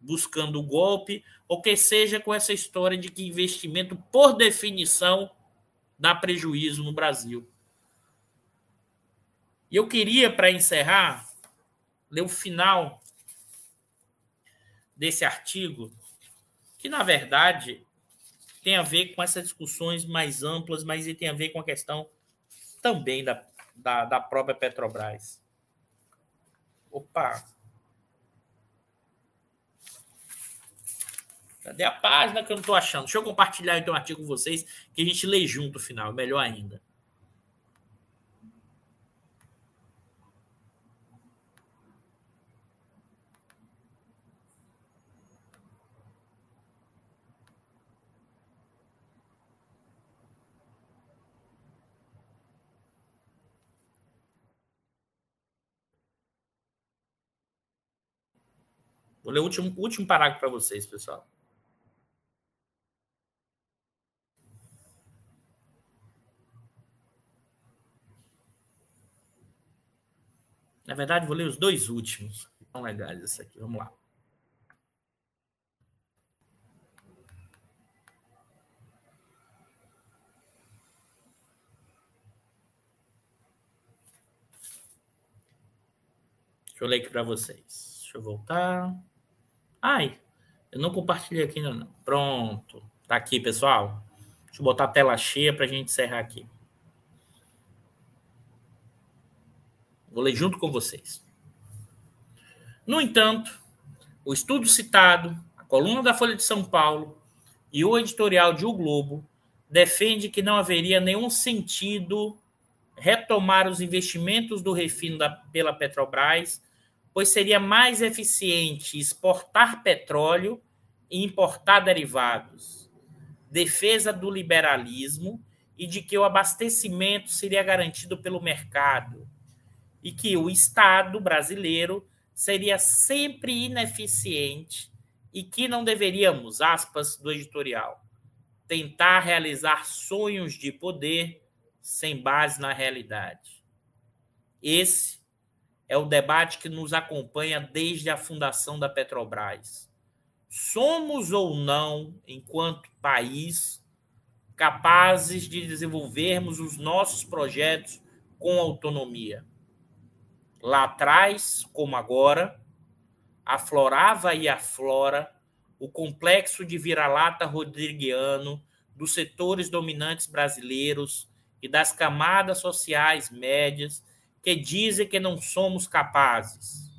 buscando o golpe, ou quer seja com essa história de que investimento, por definição, dá prejuízo no Brasil. E eu queria, para encerrar, ler o final desse artigo, que na verdade tem a ver com essas discussões mais amplas, mas tem a ver com a questão também da, da, da própria Petrobras. Opa! Cadê a página que eu não estou achando? Deixa eu compartilhar então o artigo com vocês, que a gente lê junto no final, melhor ainda. Vou ler o último, último parágrafo para vocês, pessoal. Na verdade, vou ler os dois últimos. São legais esse aqui. Vamos lá. Deixa eu ler aqui para vocês. Deixa eu voltar. Ai, eu não compartilhei aqui ainda não. Pronto. Tá aqui, pessoal. Deixa eu botar a tela cheia para a gente encerrar aqui. Vou ler junto com vocês. No entanto, o estudo citado, a coluna da Folha de São Paulo e o editorial de O Globo defende que não haveria nenhum sentido retomar os investimentos do refino da, pela Petrobras pois seria mais eficiente exportar petróleo e importar derivados. Defesa do liberalismo e de que o abastecimento seria garantido pelo mercado e que o Estado brasileiro seria sempre ineficiente e que não deveríamos, aspas do editorial, tentar realizar sonhos de poder sem base na realidade. Esse é o debate que nos acompanha desde a fundação da Petrobras. Somos ou não, enquanto país, capazes de desenvolvermos os nossos projetos com autonomia? Lá atrás, como agora, aflorava e aflora o complexo de vira-lata rodriguiano dos setores dominantes brasileiros e das camadas sociais médias que dizem que não somos capazes.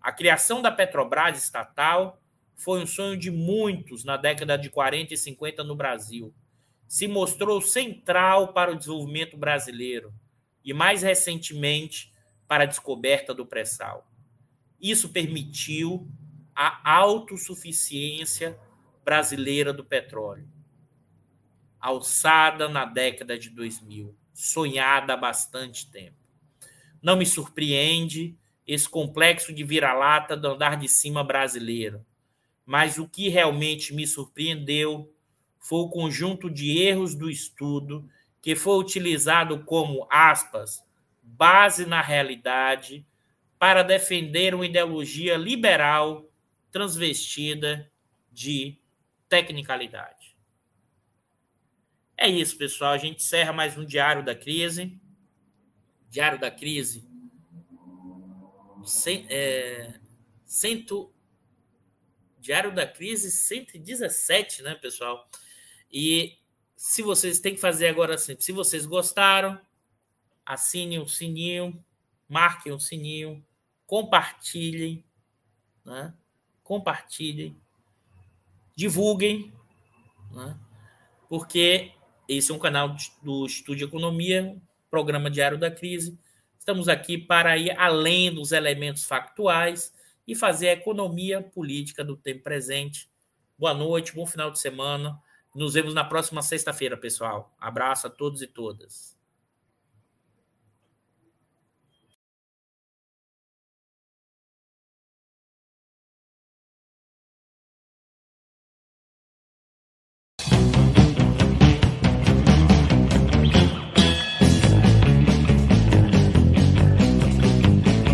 A criação da Petrobras estatal foi um sonho de muitos na década de 40 e 50 no Brasil. Se mostrou central para o desenvolvimento brasileiro e, mais recentemente, para a descoberta do pré-sal. Isso permitiu a autossuficiência brasileira do petróleo, alçada na década de 2000, sonhada há bastante tempo. Não me surpreende esse complexo de vira-lata do andar de cima brasileiro. Mas o que realmente me surpreendeu foi o conjunto de erros do estudo que foi utilizado como, aspas, base na realidade para defender uma ideologia liberal transvestida de tecnicalidade. É isso, pessoal. A gente encerra mais um Diário da Crise. Diário da Crise. É, cento, Diário da Crise 117, né, pessoal? E se vocês têm que fazer agora assim, se vocês gostaram, assinem o sininho, marquem o sininho, compartilhem, né? Compartilhem, divulguem, né? Porque esse é um canal do Estúdio Economia, programa diário da crise. Estamos aqui para ir além dos elementos factuais e fazer a economia política do tempo presente. Boa noite, bom final de semana. Nos vemos na próxima sexta-feira, pessoal. Abraço a todos e todas.